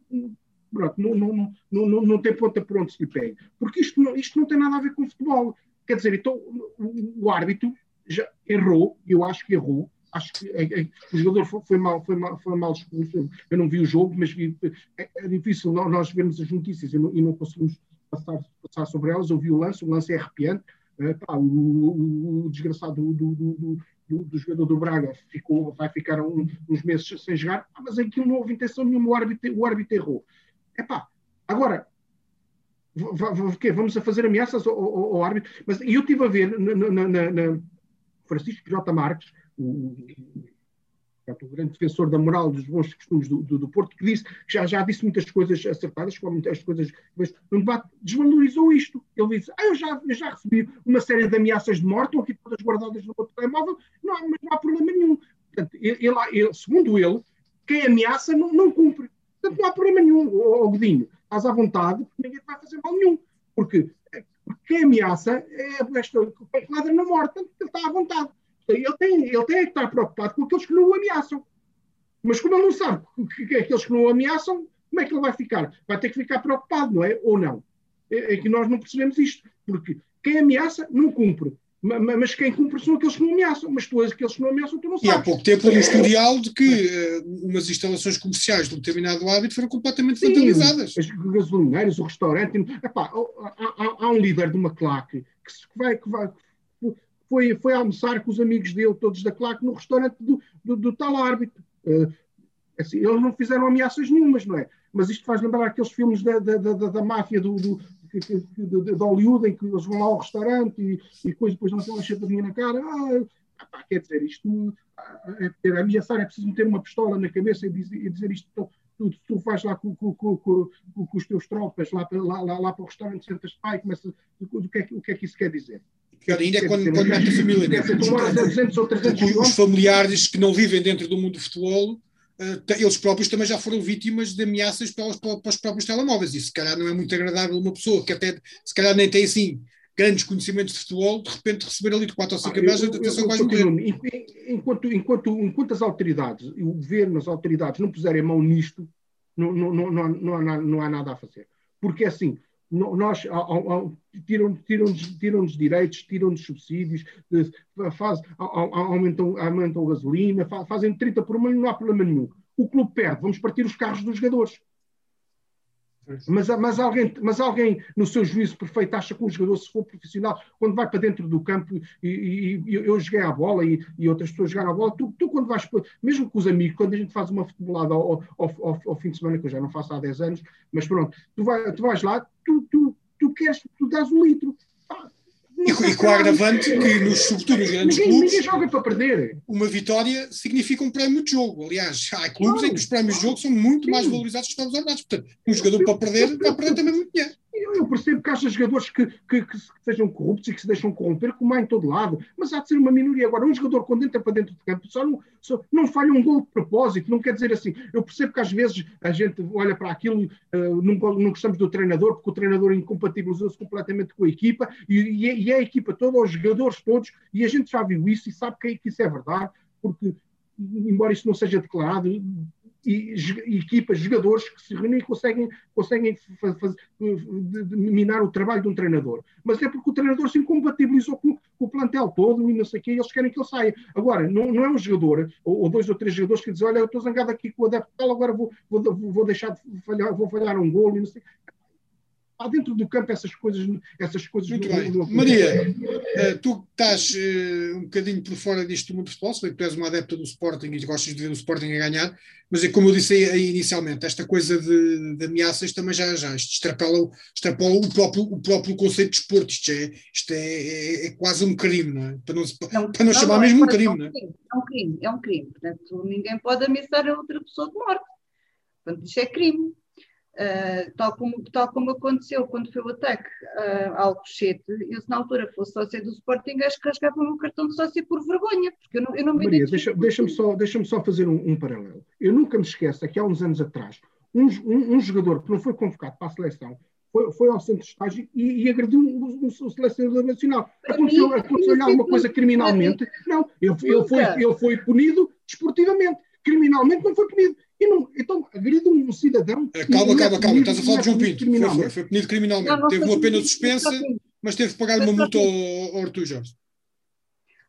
pronto, não, não, não, não, tem ponta por onde se lhe pega. Porque isto não, isto não tem nada a ver com futebol. Quer dizer, então o, o árbitro já errou, eu acho que errou, acho que é, é, o jogador foi, foi, mal, foi, mal, foi mal expulso. Eu não vi o jogo, mas vi, é, é, difícil nós vermos as notícias e não, e não conseguimos passar, passar, sobre elas. Eu vi o lance, o lance é arrepiante. Uh, pá, o, o, o, desgraçado do, do, do, do, do jogador do Braga ficou, vai ficar um, uns meses sem jogar, ah, mas aquilo não houve intenção nenhuma, o árbitro, o árbitro errou. Epá, agora, vamos a fazer ameaças ao, ao, ao árbitro, mas eu estive a ver na, na, na Francisco J. Marques, o, o grande defensor da moral dos bons costumes do, do, do, Porto, que disse já, já disse muitas coisas acertadas, como muitas coisas, mas no debate desvalorizou isto. Ele disse: Ah, eu já, eu já recebi uma série de ameaças de morte, estão aqui todas guardadas no meu telemóvel, não, mas não há problema nenhum. Portanto, ele, ele, segundo ele, quem ameaça não, não cumpre. Portanto, não há problema nenhum, oh, Godinho. Estás à vontade, porque ninguém te vai fazer mal nenhum. Porque, porque quem ameaça é esta, ladra na morte, portanto, ele está à vontade. Ele tem, ele tem que estar preocupado com aqueles que não o ameaçam. Mas como ele não sabe que é aqueles que não o ameaçam, como é que ele vai ficar? Vai ter que ficar preocupado, não é? Ou não? É, é que nós não percebemos isto. Porque quem ameaça não cumpre. Mas quem cumpre são aqueles que não ameaçam. Mas tu és aqueles que não ameaçam, tu não sabes. E há pouco tempo houve um historial de que uh, umas instalações comerciais de um determinado hábito foram completamente Sim, vandalizadas. As gasolineiras, o restaurante. Epá, há, há, há, um líder de uma claque que, vai, que vai, foi, foi almoçar com os amigos dele, todos da claque, no restaurante do, do, do tal árbitro. Uh, assim, eles não fizeram ameaças nenhumas, não é? Mas isto faz lembrar aqueles filmes da, da, da, da máfia do, do, de, de, Hollywood, em que eles vão lá ao restaurante e, e depois, depois não têm uma chapadinha na cara. Ah, quer dizer, isto é, é, ameaçar é preciso meter uma pistola na cabeça e dizer, e dizer isto. Então, tu, tu vais lá com, com, com, com, os teus tropas lá, lá, lá, lá para o restaurante, sentas pai e começa. O que, é, o que é que isso quer dizer? Pior ainda é quando, quando mete a família. Os familiares que não vivem dentro do mundo do futebol, eles próprios também já foram vítimas de ameaças para os, para os, próprios telemóveis. E se calhar não é muito agradável uma pessoa que até, se calhar nem tem assim grandes conhecimentos de futebol, de repente receber ali de 4 ou 5 ah, ameaças, atenção quase morrer. Enquanto, enquanto, enquanto as autoridades, o governo, as autoridades não puserem mão nisto, não, não, não, não, não, há, não há nada a fazer. Porque assim, nós tiram-nos tiram, tiram direitos, tiram-nos subsídios, faz, aumentam, aumentam a gasolina, fazem 30 por e não há problema nenhum. O clube perde, vamos partir os carros dos jogadores. Mas, mas, alguém, mas alguém, no seu juízo perfeito, acha que um jogador, se for profissional, quando vai para dentro do campo, e, e eu joguei a bola e, e, outras pessoas jogaram a bola, tu, tu, quando vais, mesmo com os amigos, quando a gente faz uma futebolada ao, ao, ao, ao, fim de semana, que eu já não faço há 10 anos, mas pronto, tu, vai, tu vais lá, tu, tu, tu queres, tu dás um litro. E, e com o agravante que, nos, sobretudo nos grandes ninguém, clubes, ninguém joga para perder. uma vitória significa um prémio de jogo. Aliás, há clubes em que os prémios de jogo são muito Sim. mais valorizados que os ordenados. Portanto, um jogador para perder, vai perder também muito dinheiro. Eu, eu, percebo que haja jogadores que, que, que, sejam corruptos e que se deixam corromper, como há em todo lado, mas há de ser uma minoria. Agora, um jogador, quando entra para dentro do campo, só não, só não falha um gol de propósito, não quer dizer assim. Eu percebo que às vezes a gente olha para aquilo, uh, não, não gostamos do treinador, porque o treinador incompatibilizou-se completamente com a equipa e, e, e, é a equipa toda, os jogadores todos, e a gente já viu isso e sabe que, que isso é verdade, porque embora isso não seja declarado, e, equipas, jogadores que se reúnem e conseguem, conseguem faz, minar o trabalho de um treinador. Mas é porque o treinador se incompatibilizou com, com o plantel todo e não sei o quê, e eles querem que ele saia. Agora, não, não é um jogador, ou, ou, dois ou três jogadores que dizem, olha, eu estou zangado aqui com o adepto tal, agora vou, vou, vou deixar de falhar, vou falhar um gol e não sei há dentro do campo essas coisas. Essas coisas Muito bem. Maria, eh, tu estás uh, um bocadinho por fora disto do mundo do futebol, se bem que tu és uma adepta do Sporting e gostas de ver o Sporting a ganhar, mas é como eu disse aí, inicialmente, esta coisa de, de, ameaças também já, já extrapola, extrapola o, próprio, o próprio conceito de esporte. Isto, é, isto é, é, é quase um crime, não é? Para não, não, para não, não chamar não, mesmo um crime, não é? É um crime, é um crime. Portanto, ninguém pode ameaçar a outra pessoa de morte. Portanto, isto é crime. Uh, tal, como, tal como aconteceu quando foi o ataque uh, ao Alcochete, eu se na altura fosse sócio do Sporting, acho que rasgava o meu cartão de sócio por vergonha, porque eu não, eu não me Maria, deixa, deixa-me só, deixa só fazer um, um, paralelo. Eu nunca me esqueço, aqui há uns anos atrás, um, um, um jogador que não foi convocado para a seleção foi, foi ao centro de estágio e, e agrediu o, o, o selecionador nacional. Aconteceu-lhe aconteceu alguma coisa criminalmente? Não, ele, ele, foi, ele foi punido desportivamente. Criminalmente não foi punido. E não, então, agride um cidadão. É, calma, calma, calma. Estás a falar de João Pinto. Foi, foi, foi, punido criminalmente. Não, não teve uma pena suspensa, mas teve que pagar uma multa ao, ao Artur Jorge.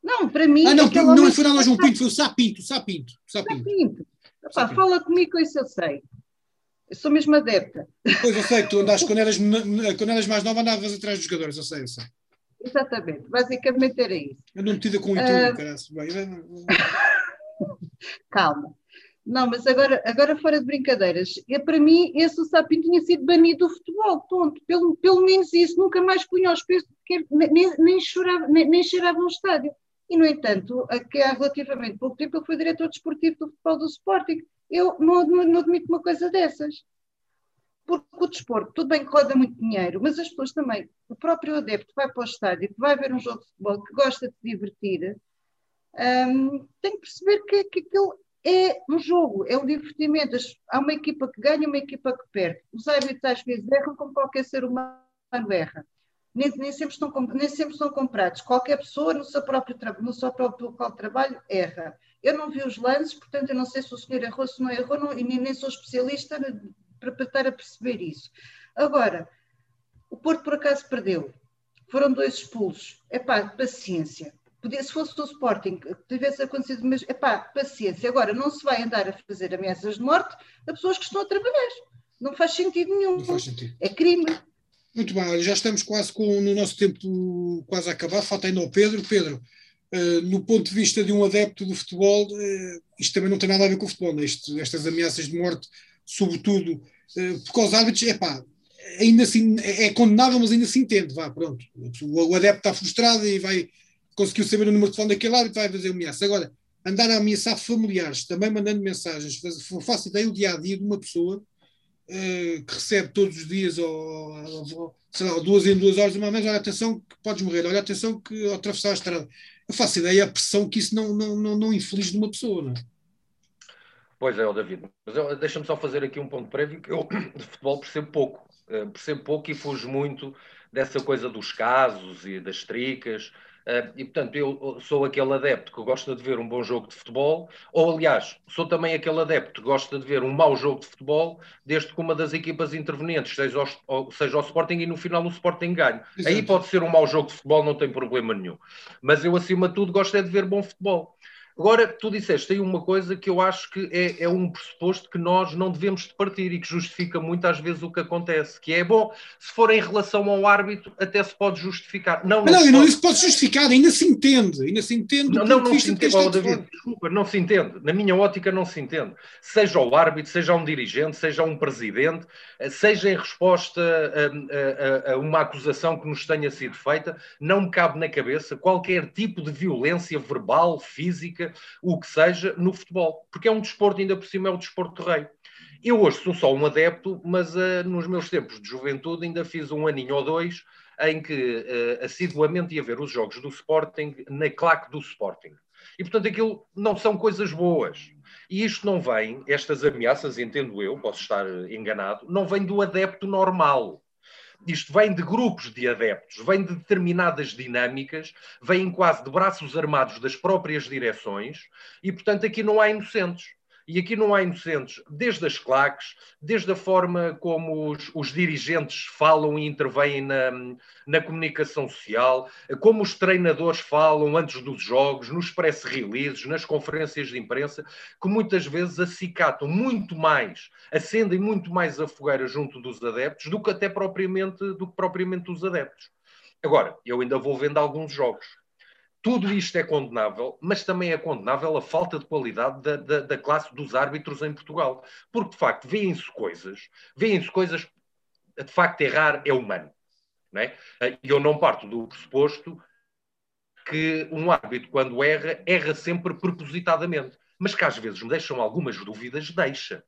Não, para mim. Ah, não, não foi nada ao João Pinto, foi o Sapinto. Sapinto. Sapinto. Sapinto. Epá, fala comigo, isso eu sei. Eu sou mesmo adepta. Pois eu sei, tu andaste, quando eras, quando eras mais nova, andavas atrás dos jogadores, eu sei, eu sei. Exatamente, basicamente era isso. Ando metida com o YouTube, uh... Calma. Não, mas agora, agora fora de brincadeiras, é, para mim esse Sapinho tinha sido banido do futebol, ponto. Pelo, pelo menos isso, nunca mais punha aos pés, nem, nem, chorava, nem, nem cheirava no estádio. E, no entanto, aqui há relativamente pouco tempo ele foi diretor desportivo do futebol do Sporting. Eu não, não, não admito uma coisa dessas. Porque o desporto, tudo bem que roda muito dinheiro, mas as pessoas também, o próprio adepto vai para o estádio, que vai ver um jogo de futebol, que gosta de se divertir, um, tem que perceber que, que aquilo é um jogo, é um divertimento. Há uma equipa que ganha, uma equipa que perde. Os árbitros às vezes erram como qualquer ser humano erra. Nem, nem, sempre estão, nem sempre são comprados. Qualquer pessoa no seu próprio, no seu próprio local de trabalho erra. Eu não vi os lances, portanto, eu não sei se o senhor errou, se não errou, não, e nem, nem sou especialista para, para estar a perceber isso. Agora, o Porto por acaso perdeu. Foram dois expulsos. É pá, paciência. Podia, se fosse o Sporting que tivesse acontecido, mas é pá, paciência. Agora, não se vai andar a fazer ameaças de morte a pessoas que estão a trabalhar. Não faz sentido nenhum. Não faz sentido. É crime. Muito bem, já estamos quase com no nosso tempo quase a acabar. Falta ainda o Pedro. Pedro, Uh, no ponto de vista de um adepto do futebol, uh, isto também não tem nada a ver com o futebol, né? isto, estas ameaças de morte, sobretudo uh, porque os árbitros, epá, ainda assim é, é condenável, mas ainda se entende, vá, pronto. O, o, adepto está frustrado e vai conseguiu saber o número de telefone daquele árbitro, vai fazer ameaça. Agora, andar a ameaçar familiares, também mandando mensagens, faço ideia o dia a dia de uma pessoa que recebe todos os dias, ou, ou, sei lá, duas em duas horas, uma vez, olha atenção que podes morrer, olha atenção que ao atravessar a estrada eu faço ideia a pressão que isso não, não, não, não infeliz de uma pessoa, não é? Pois é, David. Mas deixa-me só fazer aqui um ponto prévio, que eu de futebol percebo pouco. Uh, percebo pouco e fujo muito dessa coisa dos casos e das tricas. Uh, e, portanto, eu sou aquele adepto que gosta de ver um bom jogo de futebol, ou, aliás, sou também aquele adepto que gosta de ver um mau jogo de futebol, desde que uma das equipas intervenientes seja o, seja Sporting e no final o Sporting ganhe. Exato. Aí pode ser um mau jogo de futebol, não tem problema nenhum. Mas eu, acima de tudo, gosto é de ver bom futebol. Agora, tu disseste aí uma coisa que eu acho que é, é, um pressuposto que nós não devemos de partir e que justifica muitas vezes o que acontece, que é, bom, se for em relação ao árbitro, até se pode justificar. Não, não, não, não, não se pode justificar, ainda se entende, ainda se entende. Não, não, não se entende, oh, David, desculpa, não se entende. Na minha ótica não se entende. Seja o árbitro, seja um dirigente, seja um presidente, seja em resposta a, a, a uma acusação que nos tenha sido feita, não me cabe na cabeça qualquer tipo de violência verbal, física, o que seja, no futebol. Porque é um desporto, ainda por cima, é o desporto rei. Eu hoje sou só um adepto, mas uh, nos meus tempos de juventude ainda fiz um aninho ou dois em que uh, assiduamente ia ver os jogos do Sporting na claque do Sporting. E, portanto, aquilo não são coisas boas. E isto não vem, estas ameaças, entendo eu, posso estar enganado, não vem do adepto normal isto vem de grupos de adeptos, vem de determinadas dinâmicas, vem quase de braços armados das próprias direções e, portanto, aqui não há inocentes. E aqui não há inocentes, desde as claques, desde a forma como os, os dirigentes falam e intervêm na, na, comunicação social, como os treinadores falam antes dos jogos, nos press releases, nas conferências de imprensa, que muitas vezes acicatam muito mais, acendem muito mais a fogueira junto dos adeptos do que até propriamente, do que propriamente os adeptos. Agora, eu ainda vou vendo alguns jogos tudo isto é condenável, mas também é condenável a falta de qualidade da, da, da classe dos árbitros em Portugal. Porque, de facto, veem-se coisas, veem-se coisas, de facto, errar é humano. Não é? Eu não parto do pressuposto que um árbitro, quando erra, erra sempre propositadamente. Mas que às vezes me deixam algumas dúvidas, deixa.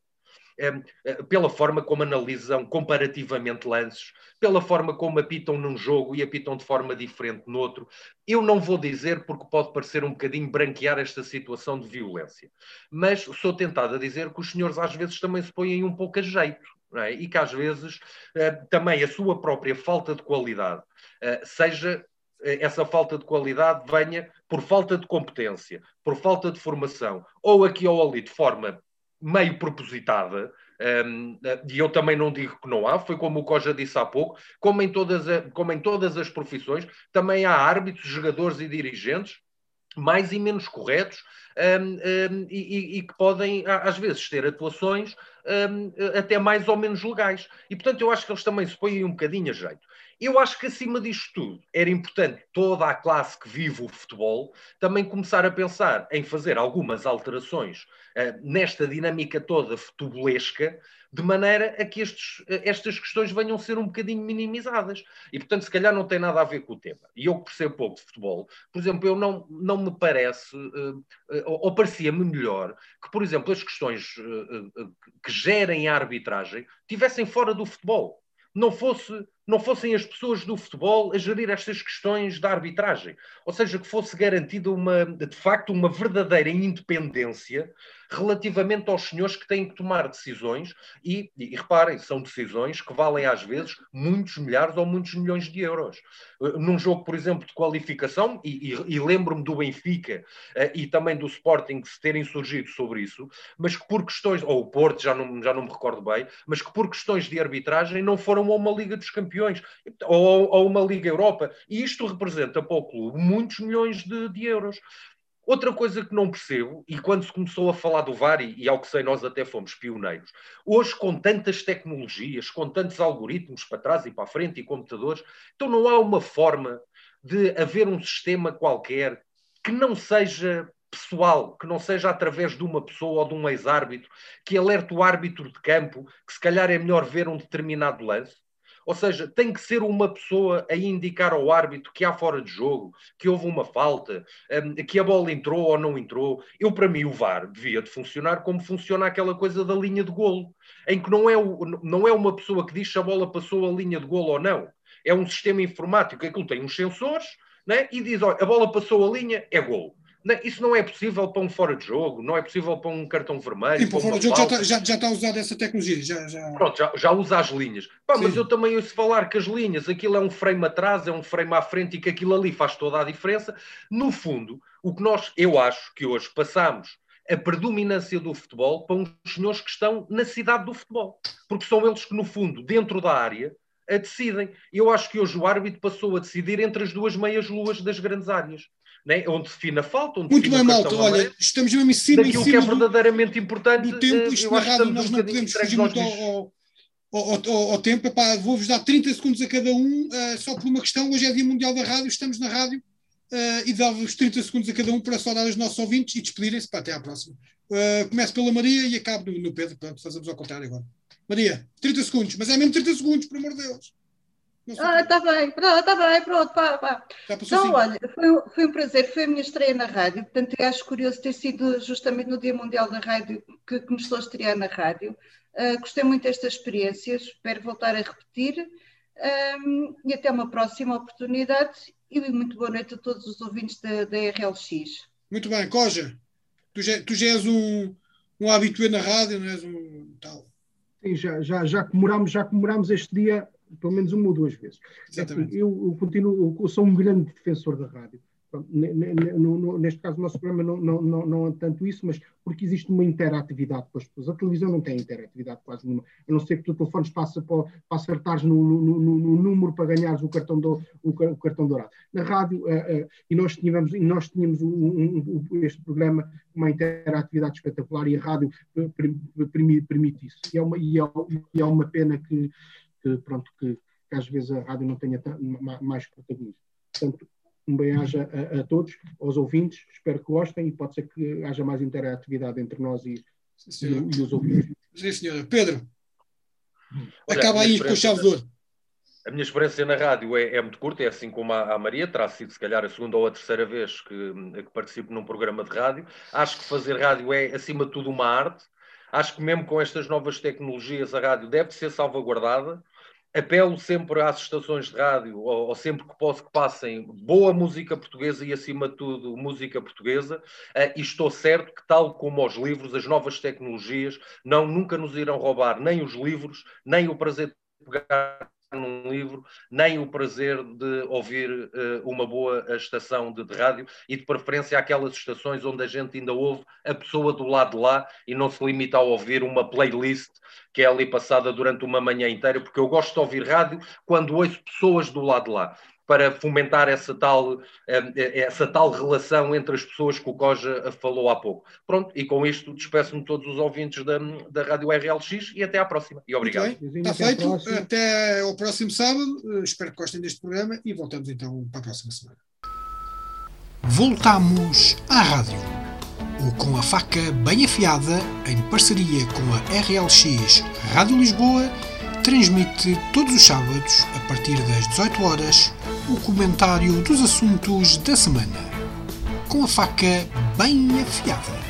Uh, pela forma como analisam comparativamente lances, pela forma como apitam num jogo e apitam de forma diferente no outro. Eu não vou dizer porque pode parecer um bocadinho branquear esta situação de violência, mas sou tentado a dizer que os senhores às vezes também se põem um pouco a jeito. É? E que às vezes uh, também a sua própria falta de qualidade uh, seja essa falta de qualidade venha por falta de competência, por falta de formação, ou aqui ou ali de forma meio propositada, um, e eu também não digo que não há, foi como o Coja disse há pouco, como em, todas a, como em todas as profissões, também há árbitros, jogadores e dirigentes mais e menos corretos um, um, e, e, que podem, às vezes, ter atuações até mais ou menos legais. E, portanto, eu acho que eles também se põem um bocadinho a jeito. Eu acho que, acima disto tudo, era importante toda a classe que vive o futebol também começar a pensar em fazer algumas alterações uh, nesta dinâmica toda futebolesca, de maneira a que estes, estas questões venham a ser um bocadinho minimizadas. E, portanto, se calhar não tem nada a ver com o tema. E eu que percebo pouco de futebol, por exemplo, eu não, não me parece, uh, uh, ou parecia-me melhor, que, por exemplo, as questões uh, que gerem a arbitragem tivessem fora do futebol. Não fosse não fossem as pessoas do futebol a gerir estas questões da arbitragem. Ou seja, que fosse garantida uma, de facto uma verdadeira independência relativamente aos senhores que têm que tomar decisões e, e, reparem, são decisões que valem às vezes muitos milhares ou muitos milhões de euros. Uh, num jogo, por exemplo, de qualificação, e, e, e lembro-me do Benfica uh, e também do Sporting se terem surgido sobre isso, mas que por questões, ou o Porto, já não, já não me recordo bem, mas que por questões de arbitragem não foram a uma Liga dos Campeões ou a uma Liga Europa. E isto representa para o clube muitos milhões de, de euros. Outra coisa que não percebo, e quando se começou a falar do VAR, e, e ao que sei nós até fomos pioneiros, hoje com tantas tecnologias, com tantos algoritmos para trás e para a frente e computadores, então não há uma forma de haver um sistema qualquer que não seja pessoal, que não seja através de uma pessoa ou de um ex-árbitro, que alerte o árbitro de campo que se calhar é melhor ver um determinado lance, ou seja, tem que ser uma pessoa a indicar ao árbitro que há fora de jogo, que houve uma falta, hum, que a bola entrou ou não entrou. Eu, para mim, o VAR devia de funcionar como funciona aquela coisa da linha de golo, em que não é, o, não é uma pessoa que diz se a bola passou a linha de golo ou não. É um sistema informático, aquilo tem uns sensores, né? e diz, olha, a bola passou a linha, é golo. Isso não é possível para um fora de jogo, não é possível para um cartão vermelho. Sim, para fora de jogo já está, já, já está usada essa tecnologia. Já, já... Pronto, já, já usa as linhas. Pá, mas eu também ouço falar que as linhas, aquilo é um frame atrás, é um frame à frente e que aquilo ali faz toda a diferença. No fundo, o que nós, eu acho que hoje passamos a predominância do futebol para uns senhores que estão na cidade do futebol. Porque são eles que, no fundo, dentro da área, a decidem. Eu acho que hoje o árbitro passou a decidir entre as duas meias-luas das grandes áreas né? onde define a falta. Onde Muito bem, malta. Olha, estamos mesmo em cima, em cima que é verdadeiramente do, importante. Do tempo, eh, isto na rádio nós um não podemos fugir muito ao, ao, ao, ao, tempo. Vou-vos dar 30 segundos a cada um, uh, só por uma questão. Hoje é Dia Mundial da Rádio, estamos na rádio uh, e dava-vos 30 segundos a cada um para saudar os nossos ouvintes e despedirem-se. Até à próxima. Uh, começo pela Maria e acabo no, no Pedro. Pronto, fazemos ao contrário agora. Maria, 30 segundos, mas é mesmo 30 segundos, por amor de Deus. Ah, está bem, pronto, está bem, pronto, pá, pá. Então, assim. olha, foi, foi, um prazer, foi a minha estreia na rádio, portanto, eu acho curioso ter sido justamente no Dia Mundial da Rádio que começou a estrear na rádio. Uh, gostei muito desta experiência, espero voltar a repetir um, e até uma próxima oportunidade e muito boa noite a todos os ouvintes da, da RLX. Muito bem, Coja, tu já, tu já és um, um habitué na rádio, não és um tal. Sim, já, já, já, comemoramos, já comemoramos este dia pelo menos uma ou duas vezes. Exatamente. Eu, eu continuo, eu sou um grande defensor da rádio. Neste caso, o nosso programa não, não, não, não é tanto isso, mas porque existe uma interatividade com as pessoas. A televisão não tem interatividade quase nenhuma, a não ser que o telefone passa para, para acertares no, no, no, no, número para ganhares o cartão, do, o, o cartão dourado. Na rádio, uh, uh, e nós tínhamos, e nós tínhamos um, um, um, este programa uma interatividade espetacular e a rádio permite, permite isso. E é uma, e é, e é uma pena que que, pronto, que, que às vezes a rádio não tenha mais protagonismo. Portanto, um bem-aja a, a, todos, aos ouvintes, espero que gostem e pode ser que haja mais interatividade entre nós e, e, e os ouvintes. Sim, senhora. Pedro, Olha, acaba aí com o chave de ouro. A minha experiência na rádio é, é, muito curta, é assim como a, a, Maria, terá sido se calhar a segunda ou a terceira vez que, que participo num programa de rádio. Acho que fazer rádio é, acima de tudo, uma arte. Acho que mesmo com estas novas tecnologias a rádio deve ser salvaguardada apelo sempre às estações de rádio, ou, ou, sempre que posso que passem boa música portuguesa e, acima de tudo, música portuguesa. Uh, e estou certo que, tal como os livros, as novas tecnologias não, nunca nos irão roubar nem os livros, nem o prazer de pegar num livro, nem o prazer de ouvir uh, uma boa estação de, de, rádio e de preferência aquelas estações onde a gente ainda ouve a pessoa do lado de lá e não se limita a ouvir uma playlist que é ali passada durante uma manhã inteira, porque eu gosto de ouvir rádio quando ouço pessoas do lado de lá para fomentar essa tal, eh, eh, essa tal relação entre as pessoas que o Coja falou há pouco. Pronto, e com isto despeço-me todos os ouvintes da, da Rádio RLX e até à próxima. E obrigado. Está feito. Até ao próximo sábado. Eh, espero que gostem deste programa e voltamos então para a próxima semana. Voltamos à rádio. O Com a Faca Bem Afiada, em parceria com a RLX Rádio Lisboa, transmite todos os sábados, a partir das 18 horas, o comentário dos assuntos da semana, com a faca bem afiada.